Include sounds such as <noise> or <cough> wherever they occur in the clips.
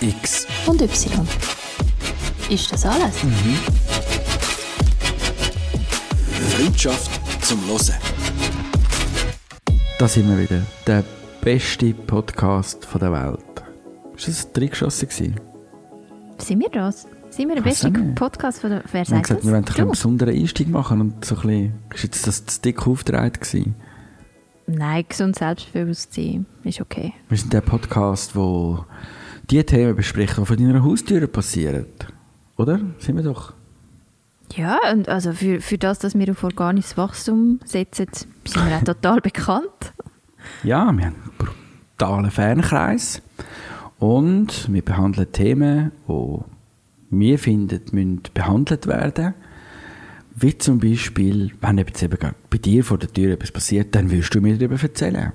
X. und Y. Ist das alles? Freundschaft zum Hören. Da sind wir wieder. Der beste Podcast von der Welt. Ist das ein Dreigeschossen gewesen? Sind wir das? Sind wir der beste. Podcast von der... Wer Wir haben sagt gesagt, das? wir wollen einen besonderen Einstieg machen und so ein bisschen... Ist jetzt das zu dick gewesen? Nein, gesund Selbstbewusstsein ist okay. Wir sind der Podcast, wo die Themen bespricht, die vor deiner Haustür passieren. Oder? Sind wir doch? Ja, und also für, für das, dass wir auf organisches Wachstum setzen, sind wir auch total <laughs> bekannt. Ja, wir haben einen brutalen Fernkreis. Und wir behandeln Themen, die wir finden, müssen behandelt werden. Wie zum Beispiel, wenn jetzt eben bei dir vor der Tür etwas passiert, dann willst du mir darüber erzählen.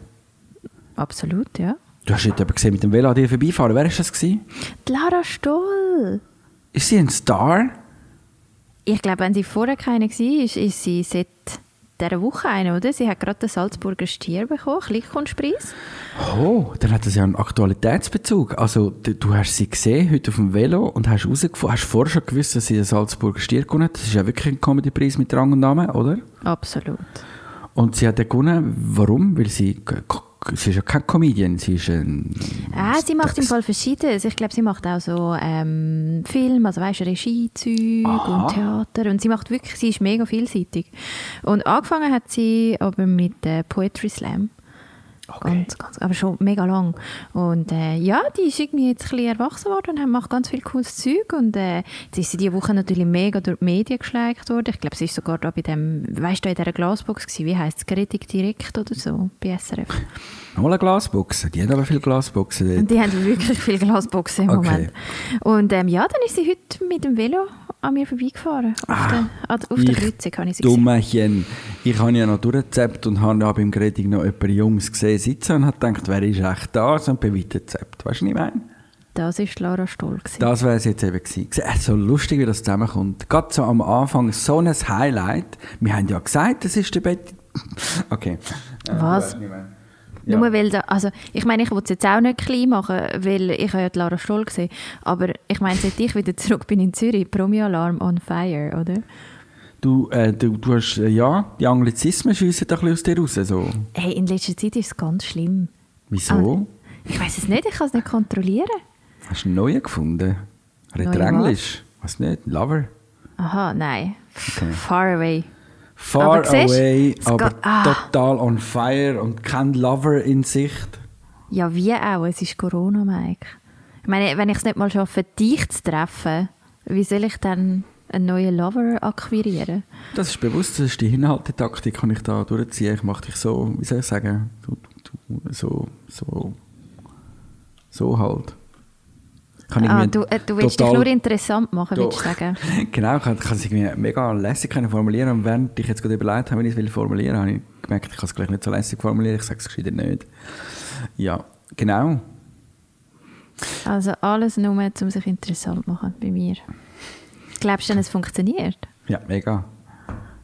Absolut, ja. Du hast heute aber gesehen, mit dem Velo an dir vorbeifahren. Wer war das? Gewesen? Die Lara Stoll. Ist sie ein Star? Ich glaube, wenn sie vorher keine war, ist, ist sie seit dieser Woche eine, oder? Sie hat gerade den Salzburger Stier bekommen, Kleinkunstpreis. Oh, dann hat das ja einen Aktualitätsbezug. Also, du, du hast sie gesehen heute auf dem Velo und hast herausgefunden, hast vorher schon gewusst, dass sie den Salzburger Stier gewonnen hat. Das ist ja wirklich ein Comedypreis mit Rang und Namen, oder? Absolut. Und sie hat den gewonnen. Warum? Weil sie, sie ist ja keine Comedian, sie ist ein... Ah, sie macht im Fall Verschiedenes. Ich glaube, sie macht auch so ähm, Film, also weißt du, Regiezeug und Theater. Und sie macht wirklich, sie ist mega vielseitig. Und angefangen hat sie aber mit äh, Poetry Slam. Ganz, ganz, aber schon mega lang. Und äh, ja, die ist irgendwie jetzt ein bisschen erwachsen worden und macht ganz viel cooles Zeug. Und äh, jetzt ist sie diese Woche natürlich mega durch die Medien geschlägt worden. Ich glaube, sie ist sogar da bei dem, weißt du, in dieser Glasbox gewesen. Wie heisst es? Kritik direkt oder so bei SRF. Nochmal eine Glasbox. Die hat aber viele Glasboxen dort. Und die haben wirklich viele Glasboxen im Okay. Moment. Und ähm, ja, dann ist sie heute mit dem Velo an mir vorbeigefahren. Auf, Ah, der, auf der ich Kreuzung habe ich sie gesehen. Dummerchen. Ich habe ja noch durchgezappt und habe beim Gretig noch jemanden Jungs gesehen sitzen und habe gedacht, wer ist echt da? Und bin weitergezappt. Weißt du, was ich meine? Das war Lara Stoll. gewesen. Das wäre es jetzt eben gewesen. Äh, So lustig, wie das zusammenkommt. Gerade so am Anfang so ein Highlight. Wir haben ja gesagt, das ist der Betty. <laughs> Okay. Äh, Was? du Ja. Nur weil da, also ich meine, ich will es jetzt auch nicht klein machen, weil ich habe ja die Lara Stoll gesehen. Aber ich meine, seit ich wieder <laughs> zurück bin in Zürich, Promi-Alarm on fire, oder? Du, äh, du, du hast, äh, ja, die Anglizismen schiessen ein bisschen aus dir raus. So. Hey, in letzter Zeit ist es ganz schlimm. Wieso? Ich weiß es nicht, ich kann es nicht kontrollieren. Hast du einen neuen gefunden? Redet? Englisch? Was nicht? Lover? Aha, nein. Okay. Far away. Far Aber siehst, away, es aber ah. total on fire und kein Lover in Sicht. Ja, wie auch. Es ist Corona, Mike. Ich meine, wenn ich es nicht mal schaffe, dich zu treffen, wie soll ich dann einen neuen Lover akquirieren? Das ist bewusst, das ist die Hinhaltetaktik, die ich da durchziehe. Ich mache dich so, wie soll ich sagen, du, du, so, so, so halt. Kann Ah, du, äh, du willst dich nur interessant machen, willst du sagen? <laughs> Genau, ich kann kann es irgendwie mega lässig können formulieren und während ich jetzt gerade überlegt habe, wie ich es will formulieren, habe ich gemerkt, ich kann es gleich nicht so lässig formulieren, ich sage es gescheiter nicht. Ja, genau. Also alles nur, um sich interessant zu machen bei mir. Glaubst du denn, es funktioniert? Ja, mega.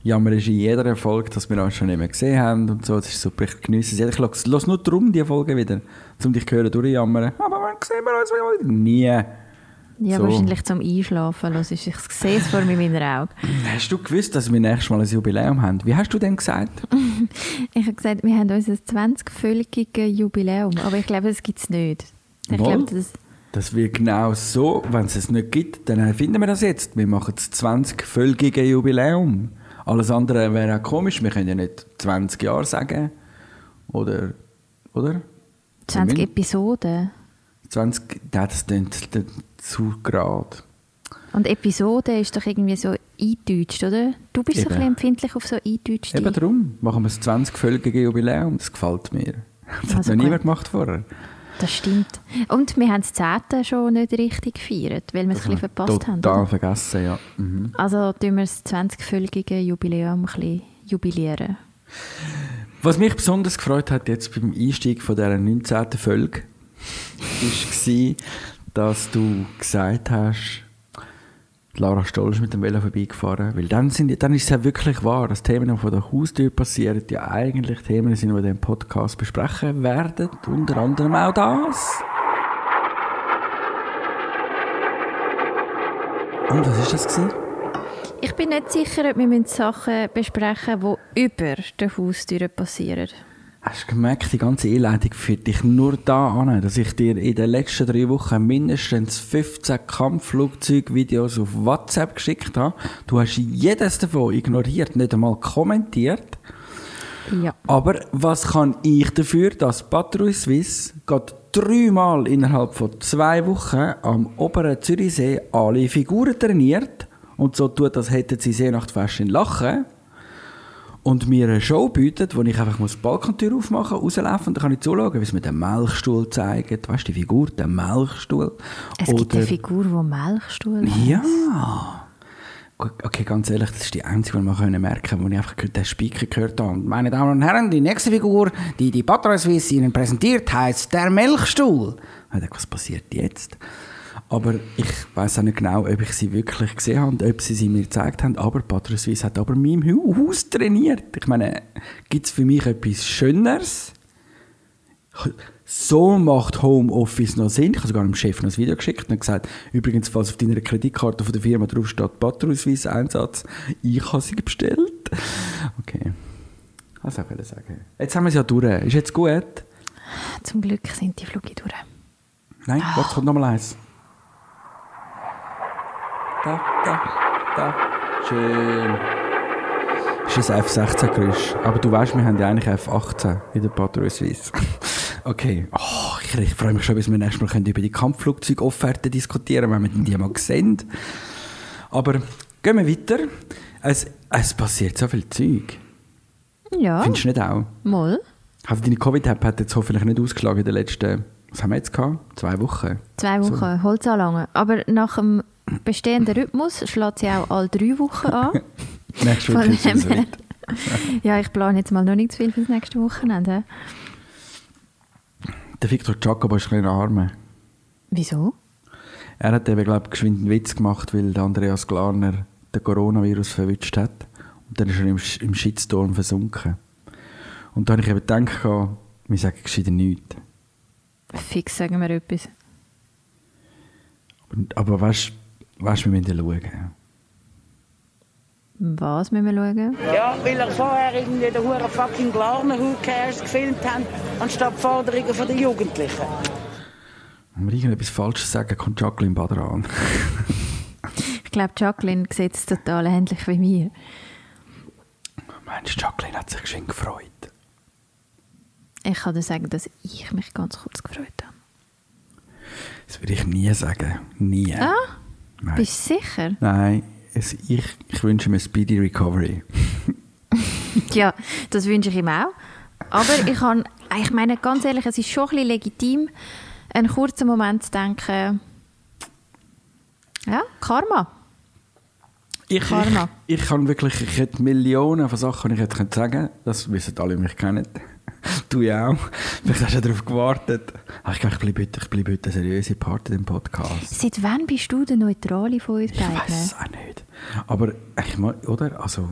Jammer ist in jeder Erfolg, dass wir uns schon nicht mehr gesehen haben und so. Das ist super, ich geniesse es. Ich lasse lass nur darum die Folge wieder, um dich zu hören durchjammern. Aber wann sehen wir uns wieder? Nie. Ja, So. wahrscheinlich zum Einschlafen. Los, ich sehe es vor mir in meinen Augen. <clears throat> Hast du gewusst, dass wir nächstes Mal ein Jubiläum haben? Wie hast du denn gesagt? <laughs> Ich habe gesagt, wir haben unser 20-völlige Jubiläum, aber ich glaube, das gibt es nicht. Ich glaube, das, Das wird genau so, wenn es es nicht gibt, dann erfinden wir das jetzt. Wir machen das 20-völlige Jubiläum. Alles andere wäre auch komisch. Wir können ja nicht 20 Jahre sagen. Oder? Oder? 20 Wir- Episoden. 20, ja, das klingt zu gerade. Und Episode ist doch irgendwie so eingedeutscht, oder? Du bist so ein bisschen empfindlich auf so eingedeutschte. Eben darum machen wir das 20-völlige Jubiläum. Das gefällt mir. Das hat Also noch gut. niemand gemacht vorher. Das stimmt. Und wir haben das 10. schon nicht richtig gefeiert, weil wir es ein bisschen verpasst haben. Total vergessen, ja. Mhm. Also tun wir das 20-völlige Jubiläum ein bisschen jubilieren. Was mich besonders gefreut hat jetzt beim Einstieg von dieser 19. Folge, war, dass du gesagt hast, Laura Stoll ist mit dem Velo vorbeigefahren, weil dann, sind, dann ist es ja wirklich wahr, dass Themen, die vor der Haustür passieren, ja eigentlich Themen sind, die wir in diesem Podcast besprechen werden. Unter anderem auch das. Und was war das? Gewesen? Ich bin nicht sicher, ob wir Sachen besprechen müssen, die über der Haustür passieren. Hast du gemerkt, die ganze Einleitung führt dich nur da an, dass ich dir in den letzten drei Wochen mindestens 15 Kampfflugzeugvideos auf WhatsApp geschickt habe. Du hast jedes davon ignoriert, nicht einmal kommentiert. Ja. Aber was kann ich dafür, dass Patrouille Suisse gerade dreimal innerhalb von zwei Wochen am oberen Zürichsee alle Figuren trainiert und so tut, als hätten sie Seenachtfest in Lachen und mir eine Show bietet, wo ich einfach muss die Balkontür aufmachen muss, rauslaufen und dann kann ich zuschauen, wie sie mir den Melkstuhl zeigen. Weißt du, die Figur, der Melkstuhl. Es gibt eine Figur, die Melkstuhl hat. Ja. Okay, ganz ehrlich, das ist die einzige, die wir können merken wo ich einfach den Speaker gehört habe. Und meine Damen und Herren, die nächste Figur, die die Patrouille Suisse Ihnen präsentiert, heißt der Melkstuhl. Ich dachte, was passiert jetzt? Aber ich weiß auch nicht genau, ob ich sie wirklich gesehen habe und ob sie sie mir gezeigt haben. Aber Patrouille Suisse hat aber in meinem Haus trainiert. Ich meine, gibt es für mich etwas Schöneres? So macht Homeoffice noch Sinn. Ich habe sogar dem Chef noch ein Video geschickt und gesagt, übrigens, falls auf deiner Kreditkarte von der Firma drauf steht, Patrouille Einsatz, ich habe sie bestellt. Okay. Was soll ich sagen? Jetzt haben wir es ja durch. Ist jetzt gut? Zum Glück sind die Flüge durch. Nein, warte, kommt noch mal eins. Da, da, da. Schön. Ist ein F16-Geräusch. Aber du weißt, wir haben ja eigentlich F18 in der Patrouille Suisse. <laughs> okay. Oh, ich, ich freue mich schon, bis wir nächstes Mal können über die Kampfflugzeugofferte diskutieren wenn wir die mal sehen. Aber gehen wir weiter. Es, es passiert so viel Zeug. Ja, Findest du nicht auch? mal. Also deine Covid-App hat jetzt hoffentlich nicht ausgeschlagen in den letzten, was haben wir jetzt gehabt? Zwei Wochen. Zwei Wochen, Holz anlangen. Aber nach dem bestehenden Rhythmus schlägt sie auch alle drei Wochen an. <laughs> Nächste Woche ist es <laughs> ja, ich plane jetzt mal noch nicht zu viel fürs nächste Wochenende. Der Victor Jacobo ist ein bisschen arme. Wieso? Er hat eben, glaube ich, geschwind einen Witz gemacht, weil der Andreas Glarner den Coronavirus verwünscht hat. Und dann ist er im, im Shitstorm versunken. Und da habe ich eben gedacht, wir sagen gescheiter nichts. Fix sagen wir etwas. Und- Aber weißt du, weißt, wir müssen schauen. Was müssen wir schauen? Ja, weil er vorher irgendwie den Huren fucking Glarner Who Cares gefilmt haben, anstatt die Forderungen der Jugendlichen. Wenn wir irgendetwas Falsches sagen, kommt Jacqueline Bader an. <laughs> Ich glaube, Jacqueline sieht es total ähnlich wie mir. Meinst du, Jacqueline hat sich geschwind gefreut? Ich kann dir sagen, dass ich mich ganz kurz gefreut habe. Das würde ich nie sagen. Nie. Ah, Nein. bist du sicher? Nein, es, ich, ich wünsche mir Speedy Recovery. <laughs> Ja, das wünsche ich ihm auch. Aber ich, kann, ich meine, ganz ehrlich, es ist schon ein bisschen legitim, einen kurzen Moment zu denken, ja, Karma. Ich, Karma. ich, ich kann wirklich, ich hätte Millionen von Sachen, die ich hätte können sagen Das wissen alle, die mich kennen. <laughs> Du ja auch. Vielleicht hast du ja darauf gewartet. Ach, ich glaube, ich bleibe heute, ich bleibe heute eine seriöse Part in dem Podcast. Seit wann bist du der Neutrale von uns Ich weiß beiden? es auch nicht. Aber, ich meine, oder? Also,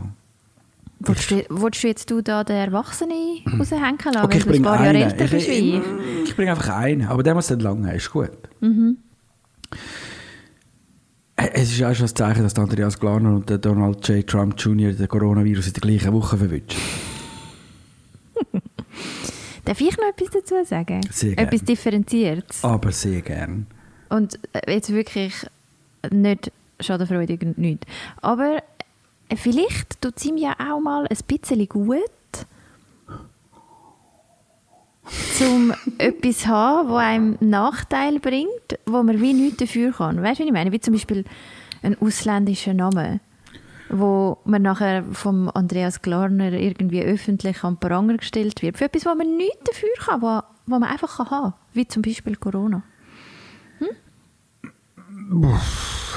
Willst du, willst du jetzt du da den Erwachsenen <clears throat> raushängen lassen, okay, ich weil du ein bringe paar Jahre älter Ich, bist wie ich, ich? bringe einfach einen. Aber der muss nicht lange haben, ist gut. Äh, Es ist auch schon das Zeichen, dass der Andreas Glarner und der Donald J. Trump Jr. den Coronavirus in der gleichen Woche verwünschen. <laughs> Darf ich noch etwas dazu sagen? Sehr gerne. Etwas Differenziertes. Aber sehr gern. Und äh, jetzt wirklich nicht schadenfreudig und nichts. Aber äh, vielleicht tut es ihm ja auch mal ein bisschen gut, um <laughs> etwas zu haben, das einem Nachteil bringt, wo man wie nichts dafür kann. Weißt du, was ich meine? Wie zum Beispiel ein ausländischer Name, wo man nachher vom Andreas Glarner irgendwie öffentlich an den Pranger gestellt wird. Für etwas, wo man nichts dafür kann, wo, wo man einfach kann haben kann. Wie zum Beispiel Corona.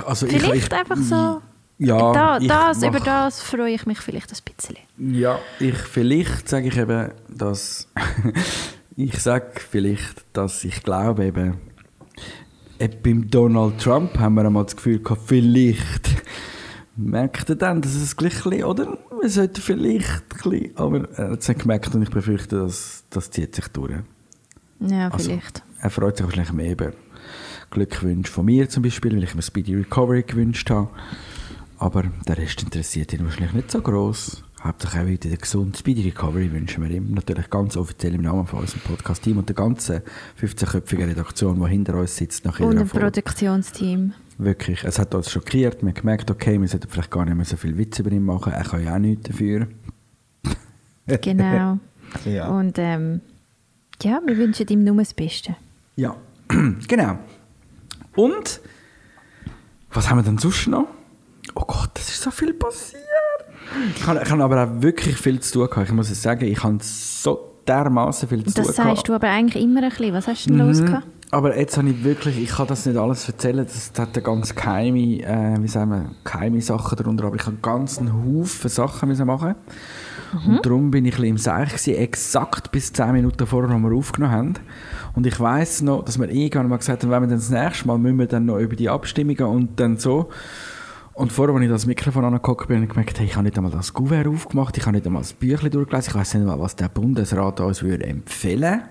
Also ich- Vielleicht ich, einfach so. Ja, da, ich das, mach- über das freue ich mich vielleicht ein bisschen. Ja, ich vielleicht sage ich eben, dass <laughs> ich sage vielleicht, dass ich glaube eben, äh, beim Donald Trump haben wir einmal das Gefühl gehabt, vielleicht merkt er dann, dass es gleich ein bisschen, oder? Wir sollten vielleicht ein bisschen, aber er hat es nicht gemerkt und ich befürchte, dass das zieht sich durch. Ja, Also, vielleicht. er freut sich wahrscheinlich mehr über Glückwünsche von mir zum Beispiel, weil ich mir Speedy Recovery gewünscht habe. Aber der Rest interessiert ihn wahrscheinlich nicht so gross. Hauptsache auch wieder eine gesunde Speedy Recovery wünschen wir ihm. Natürlich ganz offiziell im Namen von unserem Podcast-Team und der ganzen 15-köpfigen Redaktion, die hinter uns sitzt nach Und Folge. Produktionsteam. Wirklich, es hat uns schockiert. Wir haben gemerkt, okay, wir sollten vielleicht gar nicht mehr so viel Witz über ihn machen. Er kann ja auch nichts dafür. <laughs> Genau. Ja. Und ähm, ja, wir wünschen ihm nur das Beste. Ja, <clears throat> genau. Und was haben wir denn sonst noch? Oh Gott, das ist so viel passiert. Ich habe, ich habe aber auch wirklich viel zu tun gehabt. Ich muss es sagen, ich habe so dermaßen viel zu Das tun sagst du aber eigentlich immer ein bisschen. Was hast du denn los Mhm. gehabt? Aber jetzt habe ich wirklich, ich kann das nicht alles erzählen, das hat eine ganz geheime, äh, wie sagen wir, geheime Sachen darunter, aber ich habe einen Haufen Sachen müssen machen. Und darum bin ich ein bisschen im Seich gewesen, exakt bis 10 Minuten vorher, als wir aufgenommen haben. Und ich weiss noch, dass wir irgendwann mal gesagt haben, wenn wir dann das nächste Mal, müssen wir dann noch über die Abstimmungen und dann so. Und vorher, als ich das Mikrofon angeguckt bin, habe ich gemerkt, hey, ich habe nicht einmal das Kuvert aufgemacht, ich habe nicht einmal das Büchlein durchgelesen, ich weiss nicht mal, was der Bundesrat uns würde empfehlen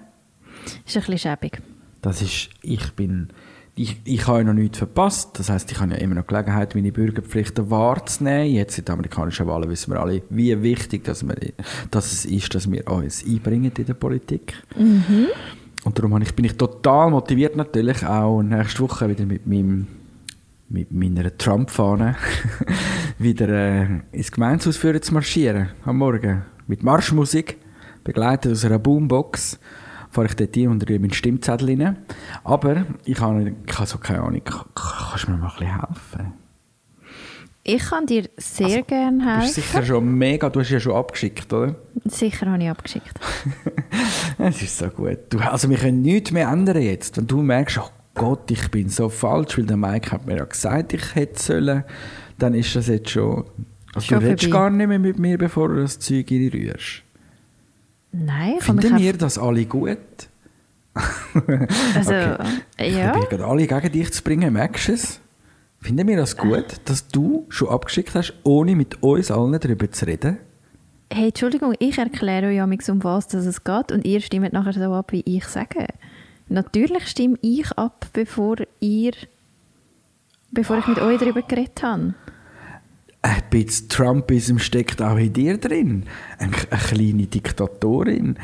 Ist ein bisschen schäbig. Das ist, ich bin, ich, ich habe ja noch nichts verpasst. Das heißt, ich habe ja immer noch Gelegenheit, meine Bürgerpflichten wahrzunehmen. Jetzt in den amerikanischen Wahlen wissen wir alle, wie wichtig dass wir, dass es ist, dass wir uns einbringen in der Politik. Und darum bin ich total motiviert natürlich, auch nächste Woche wieder mit meinem mit meiner Trump-Fahne <laughs> wieder äh, ins Gemeindehaus führen zu marschieren am Morgen. Mit Marschmusik, begleitet aus einer Boombox, fahre ich dort hin und rühre meinen Stimmzettel rein. Aber ich habe, ich habe so keine Ahnung, kannst du mir mal ein bisschen helfen? Ich kann dir sehr gerne Du bist helfen. sicher schon mega, du hast ja schon abgeschickt, oder? Sicher habe ich abgeschickt. <laughs> Es ist so gut. Du, also wir können nichts mehr ändern jetzt. Wenn du merkst, oh Gott, ich bin so falsch, weil der Mike hat mir ja gesagt, ich hätte sollen, dann ist das jetzt schon... Also Schon du redest vorbei. gar nicht mehr mit mir, bevor du das Zeug rührst. Nein, ich Finden wir das alle gut? <laughs> Also, Ich ja. probiere gerade alle gegen dich zu bringen, merkst du es? Finden wir das gut, dass du schon abgeschickt hast, ohne mit uns allen darüber zu reden? Hey, Entschuldigung, ich erkläre euch ja um was dass es geht und ihr stimmt nachher so ab, wie ich sage. Natürlich stimme ich ab, bevor ihr, bevor ich mit euch darüber geredet habe. Ein bisschen Trumpism steckt auch in dir drin. Eine, eine kleine Diktatorin.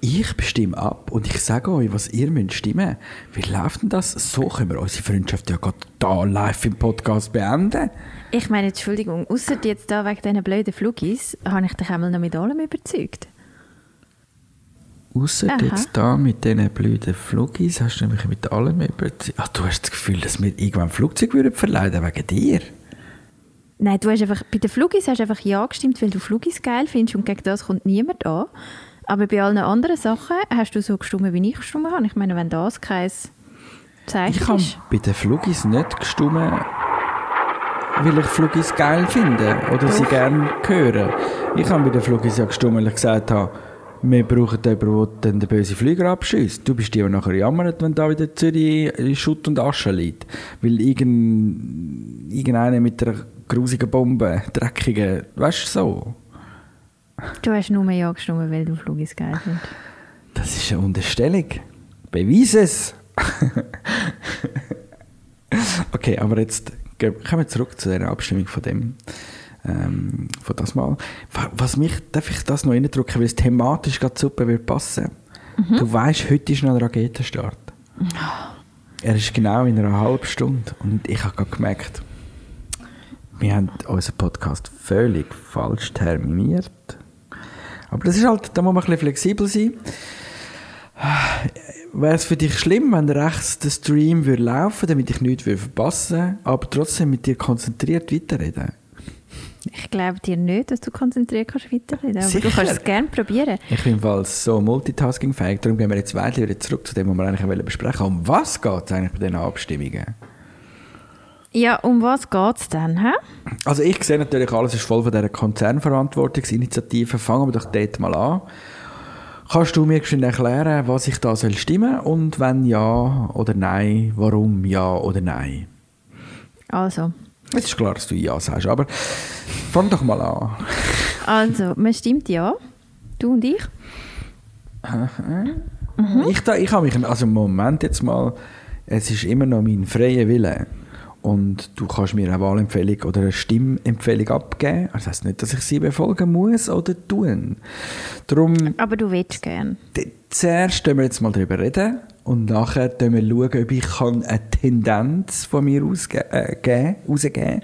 Ich bestimme ab und ich sage euch, was ihr müsst stimmen. Wie läuft denn das? So können wir unsere Freundschaft ja gerade da live im Podcast beenden. Ich meine, Entschuldigung, außer jetzt da wegen diesen blöden Flugis, habe ich dich einmal noch mit allem überzeugt. Ausser jetzt da mit diesen blöden Flugis hast du mich mit allem überzeugt. Ach, du hast das Gefühl, dass wir irgendwann ein Flugzeug würden wegen dir? Nein, du hast einfach, bei den Flugis hast du einfach Ja gestimmt, weil du Flugis geil findest und gegen das kommt niemand an. Aber bei allen anderen Sachen hast du so gestimmt, wie ich gestimmt habe. Ich meine, wenn das kein Zeichen Ich habe ist. bei den Flugis nicht gestimmt, weil ich Flugis geil finde oder sie Doch. gerne hören. Ich habe bei den Flugis ja gestimmt, weil ich gesagt habe, wir brauchen jemanden, der dann den bösen Flüger abschießt. Du bist die, die nachher jammert, wenn da wieder Zürich in Schutt und Asche liegt. Weil irgend, irgendeiner mit einer grusigen Bombe, dreckigen, weißt du so. Du hast nur Ja gestimmt, weil du Flugis geil findest. Das ist eine Unterstellung. Beweis es! <laughs> okay, aber jetzt kommen wir zurück zu der Abstimmung von dem. Ähm, von das Mal. Wa- Was mich, darf ich das noch reindrücken, weil es thematisch gerade super wird passen? Du weißt, heute ist noch ein Raketenstart. Er ist genau in einer halben Stunde und ich habe gerade gemerkt, wir haben unseren Podcast völlig falsch terminiert. Aber das ist halt, da muss man ein bisschen flexibel sein. Wäre es für dich schlimm, wenn rechts der Stream würde laufen damit ich nichts würde verpassen würde, aber trotzdem mit dir konzentriert weiterreden? Ich glaube dir nicht, dass du konzentriert kannst weiterreden. Aber Sicher. du kannst es gerne probieren. Ich bin im so multitaskingfähig, darum gehen wir jetzt weiter wieder zurück zu dem, was wir eigentlich wollen besprechen Um was geht es eigentlich bei diesen Abstimmungen? Ja, um was geht es denn? Hä? Also ich sehe natürlich, alles ist voll von dieser Konzernverantwortungsinitiative. Fangen wir doch dort mal an. Kannst du mir erklären, was ich da soll stimmen und wenn ja oder nein, warum ja oder nein? Also, Es ist klar, dass du ja sagst, aber fang doch mal an. also, man stimmt ja. Du und ich. Ich, da, ich habe mich, also Moment jetzt mal, es ist immer noch mein freier Wille. Und du kannst mir eine Wahlempfehlung oder eine Stimmempfehlung abgeben. Das heisst nicht, dass ich sie befolgen muss oder tun. Darum, Aber du willst gern. d- zuerst können wir jetzt mal darüber reden und nachher schauen wir, schauen, ob ich kann eine Tendenz von mir ausge äh, geben- rausgeben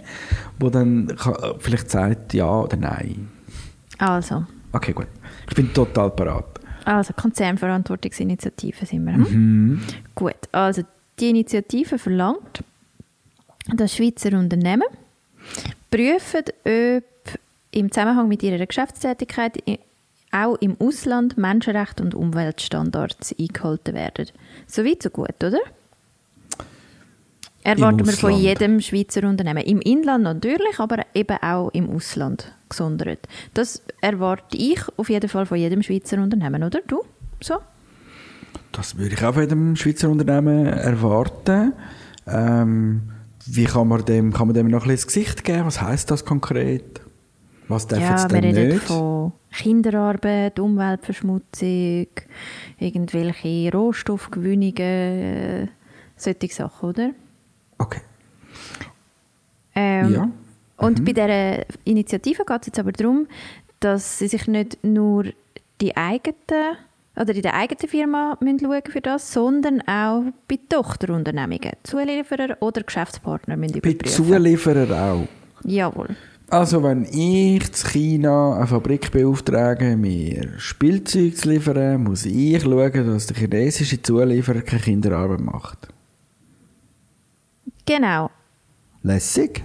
wo dann kann, vielleicht sagt ja oder nein. Also, Okay, gut. Ich bin total parat. also Konzernverantwortungsinitiative sind wir. hm? Gut, also die Initiative verlangt, dass Schweizer Unternehmen prüfen, ob im Zusammenhang mit ihrer Geschäftstätigkeit auch im Ausland Menschenrechte und Umweltstandards eingehalten werden. So weit, so gut, oder? Erwarten wir von jedem Schweizer Unternehmen. Im Inland natürlich, aber eben auch im Ausland gesondert. Das erwarte ich auf jeden Fall von jedem Schweizer Unternehmen, oder? Du? So? Das würde ich auch von jedem Schweizer Unternehmen erwarten. Ähm, wie kann man, dem, kann man dem noch ein bisschen ins Gesicht geben? Was heißt das konkret? Was darf ja, jetzt wir denn reden nicht? von Kinderarbeit, Umweltverschmutzung, irgendwelche Rohstoffgewinnungen, äh, solche Sachen, oder? Okay. Ähm, Ja. Mhm. Und bei dieser Initiative geht es jetzt aber darum, dass sie sich nicht nur die eigenen oder in der eigenen Firma müssen schauen für das, sondern auch bei Tochterunternehmungen, Zulieferer oder Geschäftspartner müssen Bei überprüfen. Zulieferer auch. Jawohl. Also wenn ich zu China eine Fabrik beauftrage, mir Spielzeug zu liefern, muss ich schauen, dass der chinesische Zulieferer keine Kinderarbeit macht. Genau. Lässig.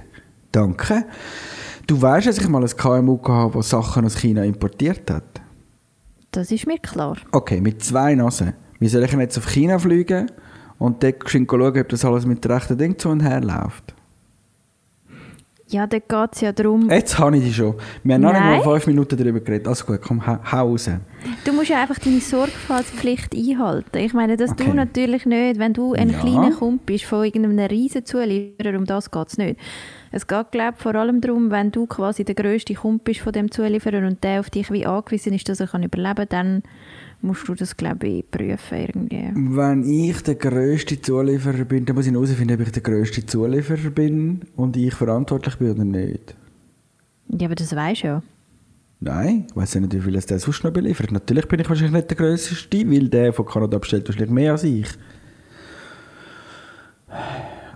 Danke. Du weißt, dass ich mal ein KMU hatte, das Sachen aus China importiert hat? Das ist mir klar. Okay, mit zwei Nasen. Wie soll ich denn jetzt auf China fliegen und dort schauen, ob das alles mit der rechten Ding zu und her läuft? Ja, da geht es ja darum, Jetzt habe ich die schon. Wir haben noch nicht mal fünf Minuten darüber geredet. Also gut, komm, hau raus. du musst ja einfach deine Sorgfaltspflicht einhalten. Ich meine, dass Okay. du natürlich nicht, wenn du ein Ja. kleiner Kumpel bist von irgendeinem riesen Zulieferer, um das geht es nicht. Es geht, glaube ich, vor allem darum, wenn du quasi der grösste Kumpel bist von dem Zulieferer und der auf dich wie angewiesen ist, dass er kann überleben kann, dann musst du das, glaube ich, prüfen irgendwie. Wenn ich der grösste Zulieferer bin, dann muss ich herausfinden, ob ich der grösste Zulieferer bin und ich verantwortlich bin oder nicht. Ja, aber das weisst du ja. Nein, ich ja nicht, wie viel es der sonst noch beliefert. Natürlich bin ich wahrscheinlich nicht der grösste, weil der von Kanada bestellt wahrscheinlich mehr als ich.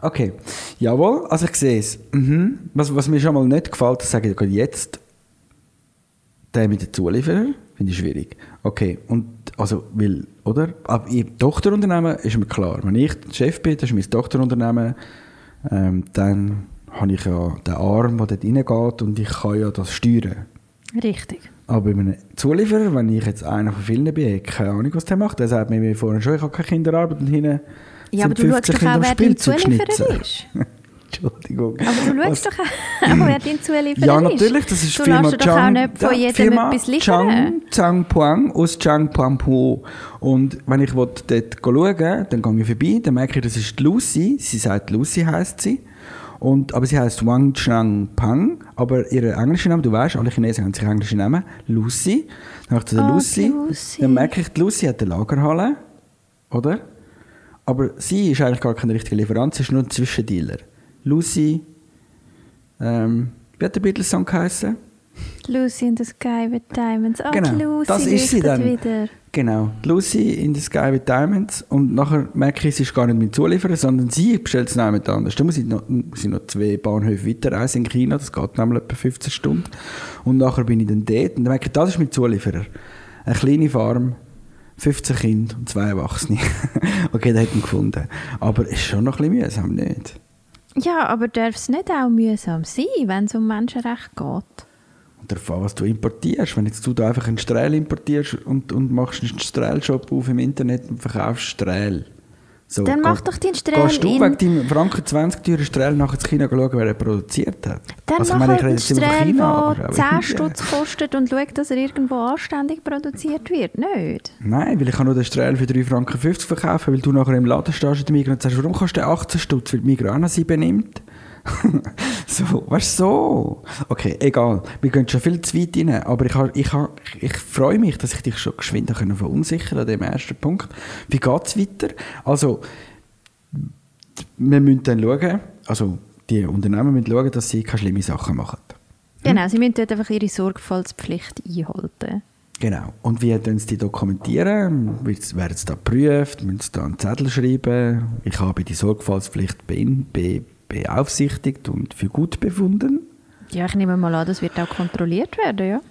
Okay, jawohl, also ich sehe es. Mhm. Was, was mir schon mal nicht gefällt, das sage ich gerade jetzt, der mit den Zulieferern, finde ich schwierig. Okay, und also, weil, oder? Aber im Tochterunternehmen ist mir klar, wenn ich Chef bin, das ist mein Tochterunternehmen, ähm, dann habe ich ja den Arm, der dort reingeht und ich kann ja das steuern. Richtig. Aber bei einem Zulieferer, wenn ich jetzt einer von vielen bin, habe ich keine Ahnung, was der macht. Der sagt mir vorhin schon, ich habe keine Kinderarbeit und hinten Ja, aber du schaust 50 doch auch, wer dein Zulieferer ist. Entschuldigung. Aber du Was- schaust doch auch, <laughs> wer dein Zulieferer Ja, ist. natürlich, das ist du Firma dir doch auch Chang, nicht von ja, jedem etwas liefern. Chang, Changpuang aus Changpuangpo. Und wenn ich dort schauen dann gehe ich vorbei, dann merke ich, das ist Lucy. Sie sagt, Lucy heisst sie. Und, aber sie heißt Wang Changpang. Aber ihr englischer Name, du weißt, alle Chinesen haben sich englische Namen. Lucy. Dann habe ich zu der Ah, Lucy. Lucy. Dann merke ich, die Lucy hat eine Lagerhalle. Oder? Aber sie ist eigentlich gar kein richtiger Lieferant, sie ist nur ein Zwischendealer. Lucy, ähm, wie hat der Beatles-Song geheißen? Lucy in the Sky with Diamonds. Oh, Genau, Lucy das ist sie dann. wieder. Genau, Lucy in the Sky with Diamonds. Und nachher merke ich, sie ist gar nicht mein Zulieferer, sondern sie bestellt es jemand anders. Dann muss ich noch, muss ich noch zwei Bahnhöfe weiterreisen in China, das geht nämlich etwa 15 Stunden. Und nachher bin ich dann dort und dann merke ich, das ist mein Zulieferer. Eine kleine Farm, 15 Kinder und zwei Erwachsene. <laughs> okay, der hat ihn gefunden. Aber es ist schon noch ein bisschen mühsam, nicht? Ja, aber darf es nicht auch mühsam sein, wenn es um Menschenrechte geht? Und davon, was du importierst. Wenn jetzt du da einfach einen Strahl importierst und, und machst einen Strahlshop auf im Internet und verkaufst Strahl. So, Dann mach doch deinen Strahl Gehst du wegen deinem Franken 20 teuren Strahl nachher ins China schauen, wer er produziert hat? Dann also, ich mach meine, ich halt Strahl, China, der auch 10 Indien. Stutz kostet und schau, dass er irgendwo anständig produziert wird. Nicht? Nein, weil ich kann nur den Strahl für 3,50 Franken verkaufen, weil du nachher im Laden stehst und Migros und sagst, warum kostet der 18 Stutz, weil die Migros auch noch sie benimmt? <laughs> so, weißt du, so. Okay, egal. Wir gehen schon viel zu weit rein, aber ich, ha- ich, ha- ich freue mich, dass ich dich schon geschwind können verunsichern an dem ersten Punkt. Wie geht es weiter? Also, wir müssen dann schauen, also die Unternehmen müssen schauen, dass sie keine schlimmen Sachen machen. Genau, sie müssen dort einfach ihre Sorgfaltspflicht einhalten. Genau. Und wie tun sie die dokumentieren? Werden sie da geprüft? Müssen sie da einen Zettel schreiben? Ich habe die Sorgfaltspflicht bein- be beaufsichtigt und für gut befunden. Ja, ich nehme mal an, das wird auch kontrolliert werden, ja.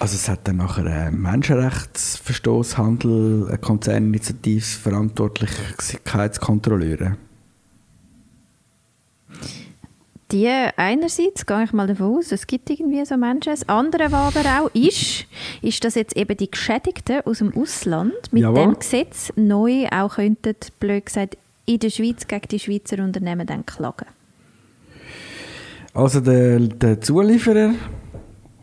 Also es hat dann nachher einen Menschenrechtsverstoß, Handel, eine Konzerninitiativverantwortlichkeitskontrolleure. Die einerseits gehe ich mal davon aus, es gibt irgendwie so Menschen. Das andere, was aber auch ist, ist, dass jetzt eben die Geschädigten aus dem Ausland mit Jawohl. dem Gesetz neu auch könnten, blöd gesagt, in der Schweiz gegen die Schweizer Unternehmen dann klagen. Also der, der Zulieferer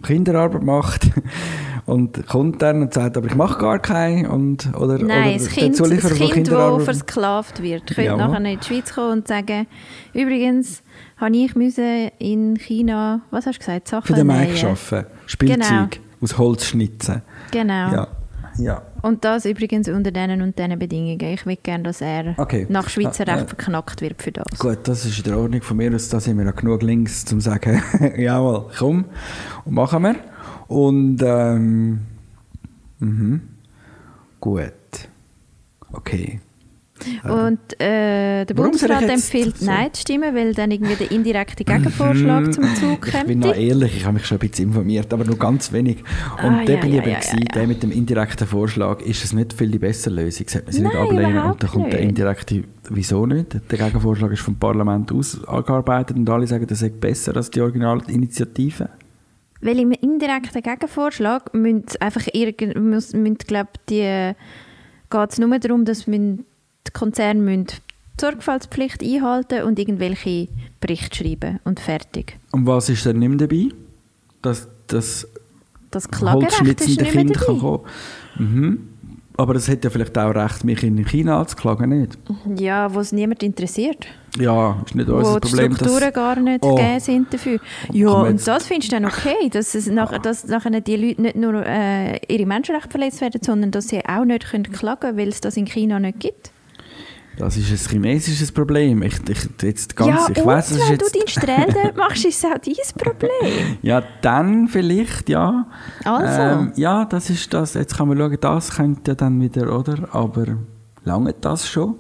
Kinderarbeit macht <laughs> und kommt dann und sagt, aber ich mache gar keine. Und, oder, Nein, oder das Kind, das kind das versklavt wird, könnte Jawohl. nachher in die Schweiz kommen und sagen, übrigens, habe ich müssen in China, was hast du gesagt, Sachen für den Mike arbeiten. Spielzeug Genau. aus Holz schnitzen. Genau. Ja. ja. Und das übrigens unter diesen und diesen Bedingungen. Ich will gerne, dass er Okay. nach Schweizer Ah, Recht verknackt wird für das. Gut, das ist in der Ordnung von mir aus. Da sind wir auch genug links, um zu sagen, <laughs> jawohl, komm, und machen wir. Und, ähm, mhm. gut. Okay. Und äh, der Bundesrat empfiehlt so- Nein zu stimmen, weil dann irgendwie der indirekte Gegenvorschlag zum Zug Ich bin noch kommt. ehrlich, ich habe mich schon ein bisschen informiert, aber nur ganz wenig. Und Ah, da ja, bin ich ja, ja, gewesen, der mit dem indirekten Vorschlag, ist es nicht viel die bessere Lösung. Sollte man sie nicht ablehnen und dann kommt der indirekte, wieso nicht? Der Gegenvorschlag ist vom Parlament ausgearbeitet und alle sagen, das sei besser als die Originalinitiative. Weil im indirekten Gegenvorschlag müssen einfach irgend, müssen, müssen, glaub, die geht es nur darum, dass müssen, die Konzerne müssen die Sorgfaltspflicht einhalten und irgendwelche Berichte schreiben und fertig. Und was ist dann nicht mehr dabei? Dass das Das holzschnitzende Kind kann dabei. kommen. Mhm. Aber es hätte ja vielleicht auch recht, mich in China anzuklagen, nicht? Ja, wo es niemand interessiert. Ja, ist nicht wo unser die Problem. Strukturen gar nicht Oh. gegeben sind dafür. Ja, Komm und das findest du dann okay, dass, es nach, dass nachher die Leute nicht nur äh, ihre Menschenrechte verletzt werden, sondern dass sie auch nicht können klagen können, weil es das in China nicht gibt. Das ist ein chinesisches Problem. Ich, ich, jetzt ganz, ja, ich und weiss, das ist wenn du deinen Strähl <laughs> dort machst, ist es auch dein Problem. <laughs> Ja, dann vielleicht, ja. Also. Ähm, ja, das ist das. Jetzt kann man schauen, das könnte ja dann wieder, oder? Aber lange das schon?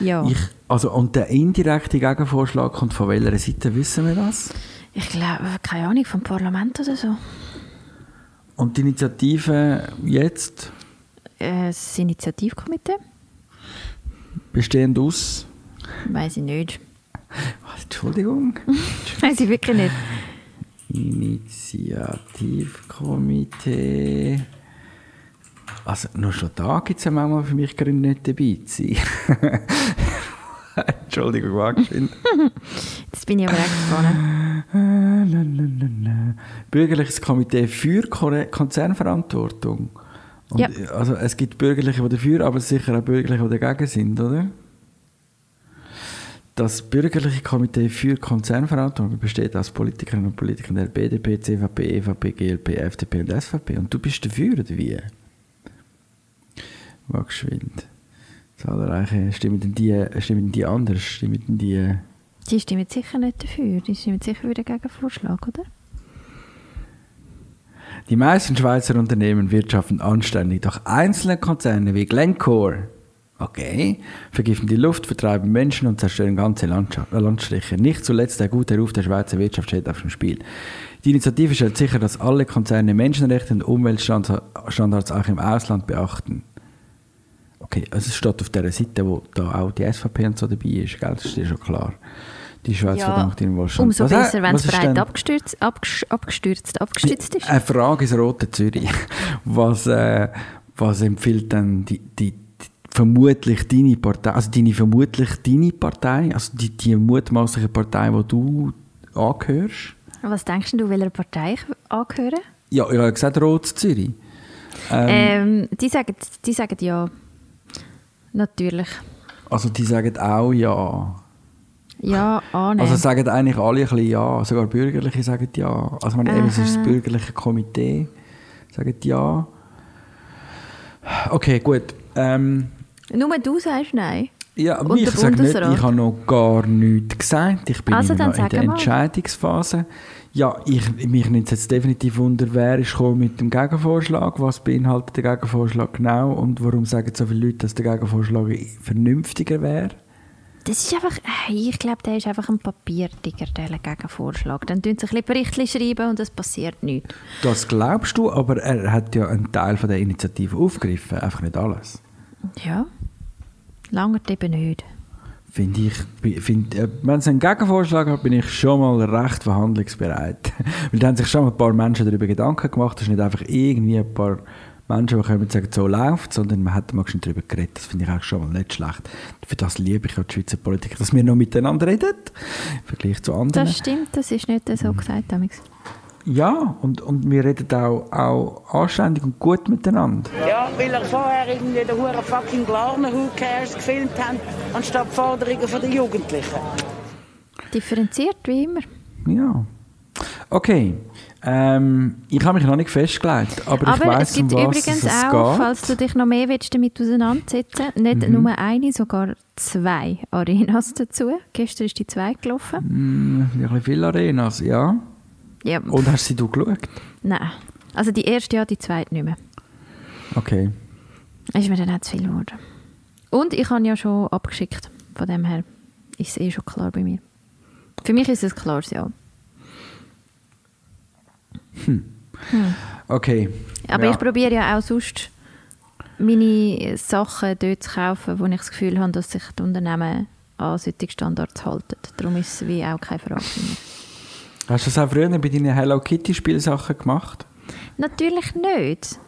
Ja. Ich, also, und der indirekte Gegenvorschlag kommt von welcher Seite, wissen wir das? Ich glaube, keine Ahnung, vom Parlament oder so. Und die Initiative jetzt, Äh, das Initiativkomitee? Bestehend aus... Weiß ich nicht. Was, Entschuldigung? <laughs> Weiß ich wirklich nicht. Initiativkomitee... Also, nur schon da gibt es ja manchmal für mich Gründe, nicht dabei zu sein. <laughs> Entschuldigung, geschwind. <laughs> Jetzt bin ich aber echt gespannt. Bürgerliches Komitee für Konzernverantwortung. Und, Ja. Also es gibt Bürgerliche, die dafür, aber sicher auch Bürgerliche, die dagegen sind, oder? Das Bürgerliche Komitee für Konzernverantwortung besteht aus Politikerinnen und Politikern der BDP, CVP, EVP, GLP, FDP und SVP. Und du bist dafür, oder wie? War geschwind. Zahlreiche stimmen denn die, stimmen denn die anders? Stimmen denn die... Die stimmen sicher nicht dafür. Die stimmen sicher wieder gegen den Vorschlag, oder? Die meisten Schweizer Unternehmen wirtschaften anständig, doch einzelne Konzerne wie Glencore, okay, vergiften die Luft, vertreiben Menschen und zerstören ganze äh, Landstriche. Nicht zuletzt der gute Ruf der Schweizer Wirtschaft steht auf dem Spiel. Die Initiative stellt sicher, dass alle Konzerne Menschenrechte und Umweltstandards auch im Ausland beachten. Okay, also es steht auf der Seite, wo da auch die SVP und so dabei ist, gell? das ist dir schon klar. Die Schweiz verdankt ihnen Wohlstand. umso Was, besser, wenn es ist breit abgestürzt, abgesch- abgestürzt, abgestützt ist. eine Frage ins Rote Zürich. <laughs> Was, äh, was empfiehlt denn die, die, die, vermutlich deine Partei, also deine vermutlich deine Partei, also die, die mutmaßliche Partei, wo du angehörst? Was denkst du, welcher Partei ich angehöre? Ja, ich habe gesagt Rot Zürich. Ähm, Ähm, die, sagen, die sagen ja. Natürlich. also die sagen auch ja. Ja, annehmen. Also sagen eigentlich alle ein bisschen ja. Sogar Bürgerliche sagen ja. Also man, eben, es ist das bürgerliche Komitee, sagen ja. Okay, gut. Ähm, Nur du sagst nein. Ja, Und mich der sag nicht, ich habe noch gar nichts gesagt. Ich bin Also, noch in der mal. Entscheidungsphase. Ja, ich, mich nimmt es jetzt definitiv wunder, wer ist mit dem Gegenvorschlag, was beinhaltet der Gegenvorschlag genau und warum sagen so viele Leute, dass der Gegenvorschlag vernünftiger wäre? Das ist einfach, ich glaube, der ist einfach ein Papiertiger, der Gegenvorschlag. Dann tun sie ein bisschen Berichte schreiben und es passiert nichts. Das glaubst du, aber er hat ja einen Teil von der Initiative aufgegriffen, einfach nicht alles. Ja, langert eben nicht. Finde ich, find, äh, wenn es einen Gegenvorschlag hat, bin ich schon mal recht verhandlungsbereit. <laughs> Weil da haben sich schon ein paar Menschen darüber Gedanken gemacht. Das ist nicht einfach irgendwie ein paar Menschen, die kommen und sagen, so läuft sondern man hat mal schon darüber geredet. Das finde ich auch schon mal nicht schlecht. Für das liebe ich auch die Schweizer Politik, dass wir noch miteinander reden, im Vergleich zu anderen. Das stimmt, das ist nicht so gesagt. Damals. Ja, und, und wir reden auch, auch anständig und gut miteinander. Ja, weil er vorher irgendwie den huren fucking Glarner Who Cares gefilmt haben, anstatt Forderungen von den Jugendlichen. Differenziert wie immer. Ja. Okay. Ähm, ich habe mich noch nicht festgelegt, aber, ich Aber weiss, es gibt um was übrigens es auch, geht. Mhm. falls du dich noch mehr willst, damit auseinandersetzen nicht nur eine, sogar zwei Arenas dazu. Gestern ist die zwei gelaufen. Mm, ein bisschen viele Arenas, ja. Ja, Und hast sie du geschaut? nein. Also die erste ja, die zweite nicht mehr. Okay. Ist mir dann auch zu viel geworden. Und ich habe ja schon abgeschickt. Von dem her ist es eh schon klar bei mir. Für mich ist es ein klares Ja. Okay. Aber ja. ich probiere ja auch sonst meine Sachen dort zu kaufen, wo ich das Gefühl habe, dass sich die Unternehmen an solche Standards halten. Darum ist es wie auch keine Frage für mich. Hast du das auch früher bei deinen Hello Kitty Spielsachen gemacht? Natürlich nicht.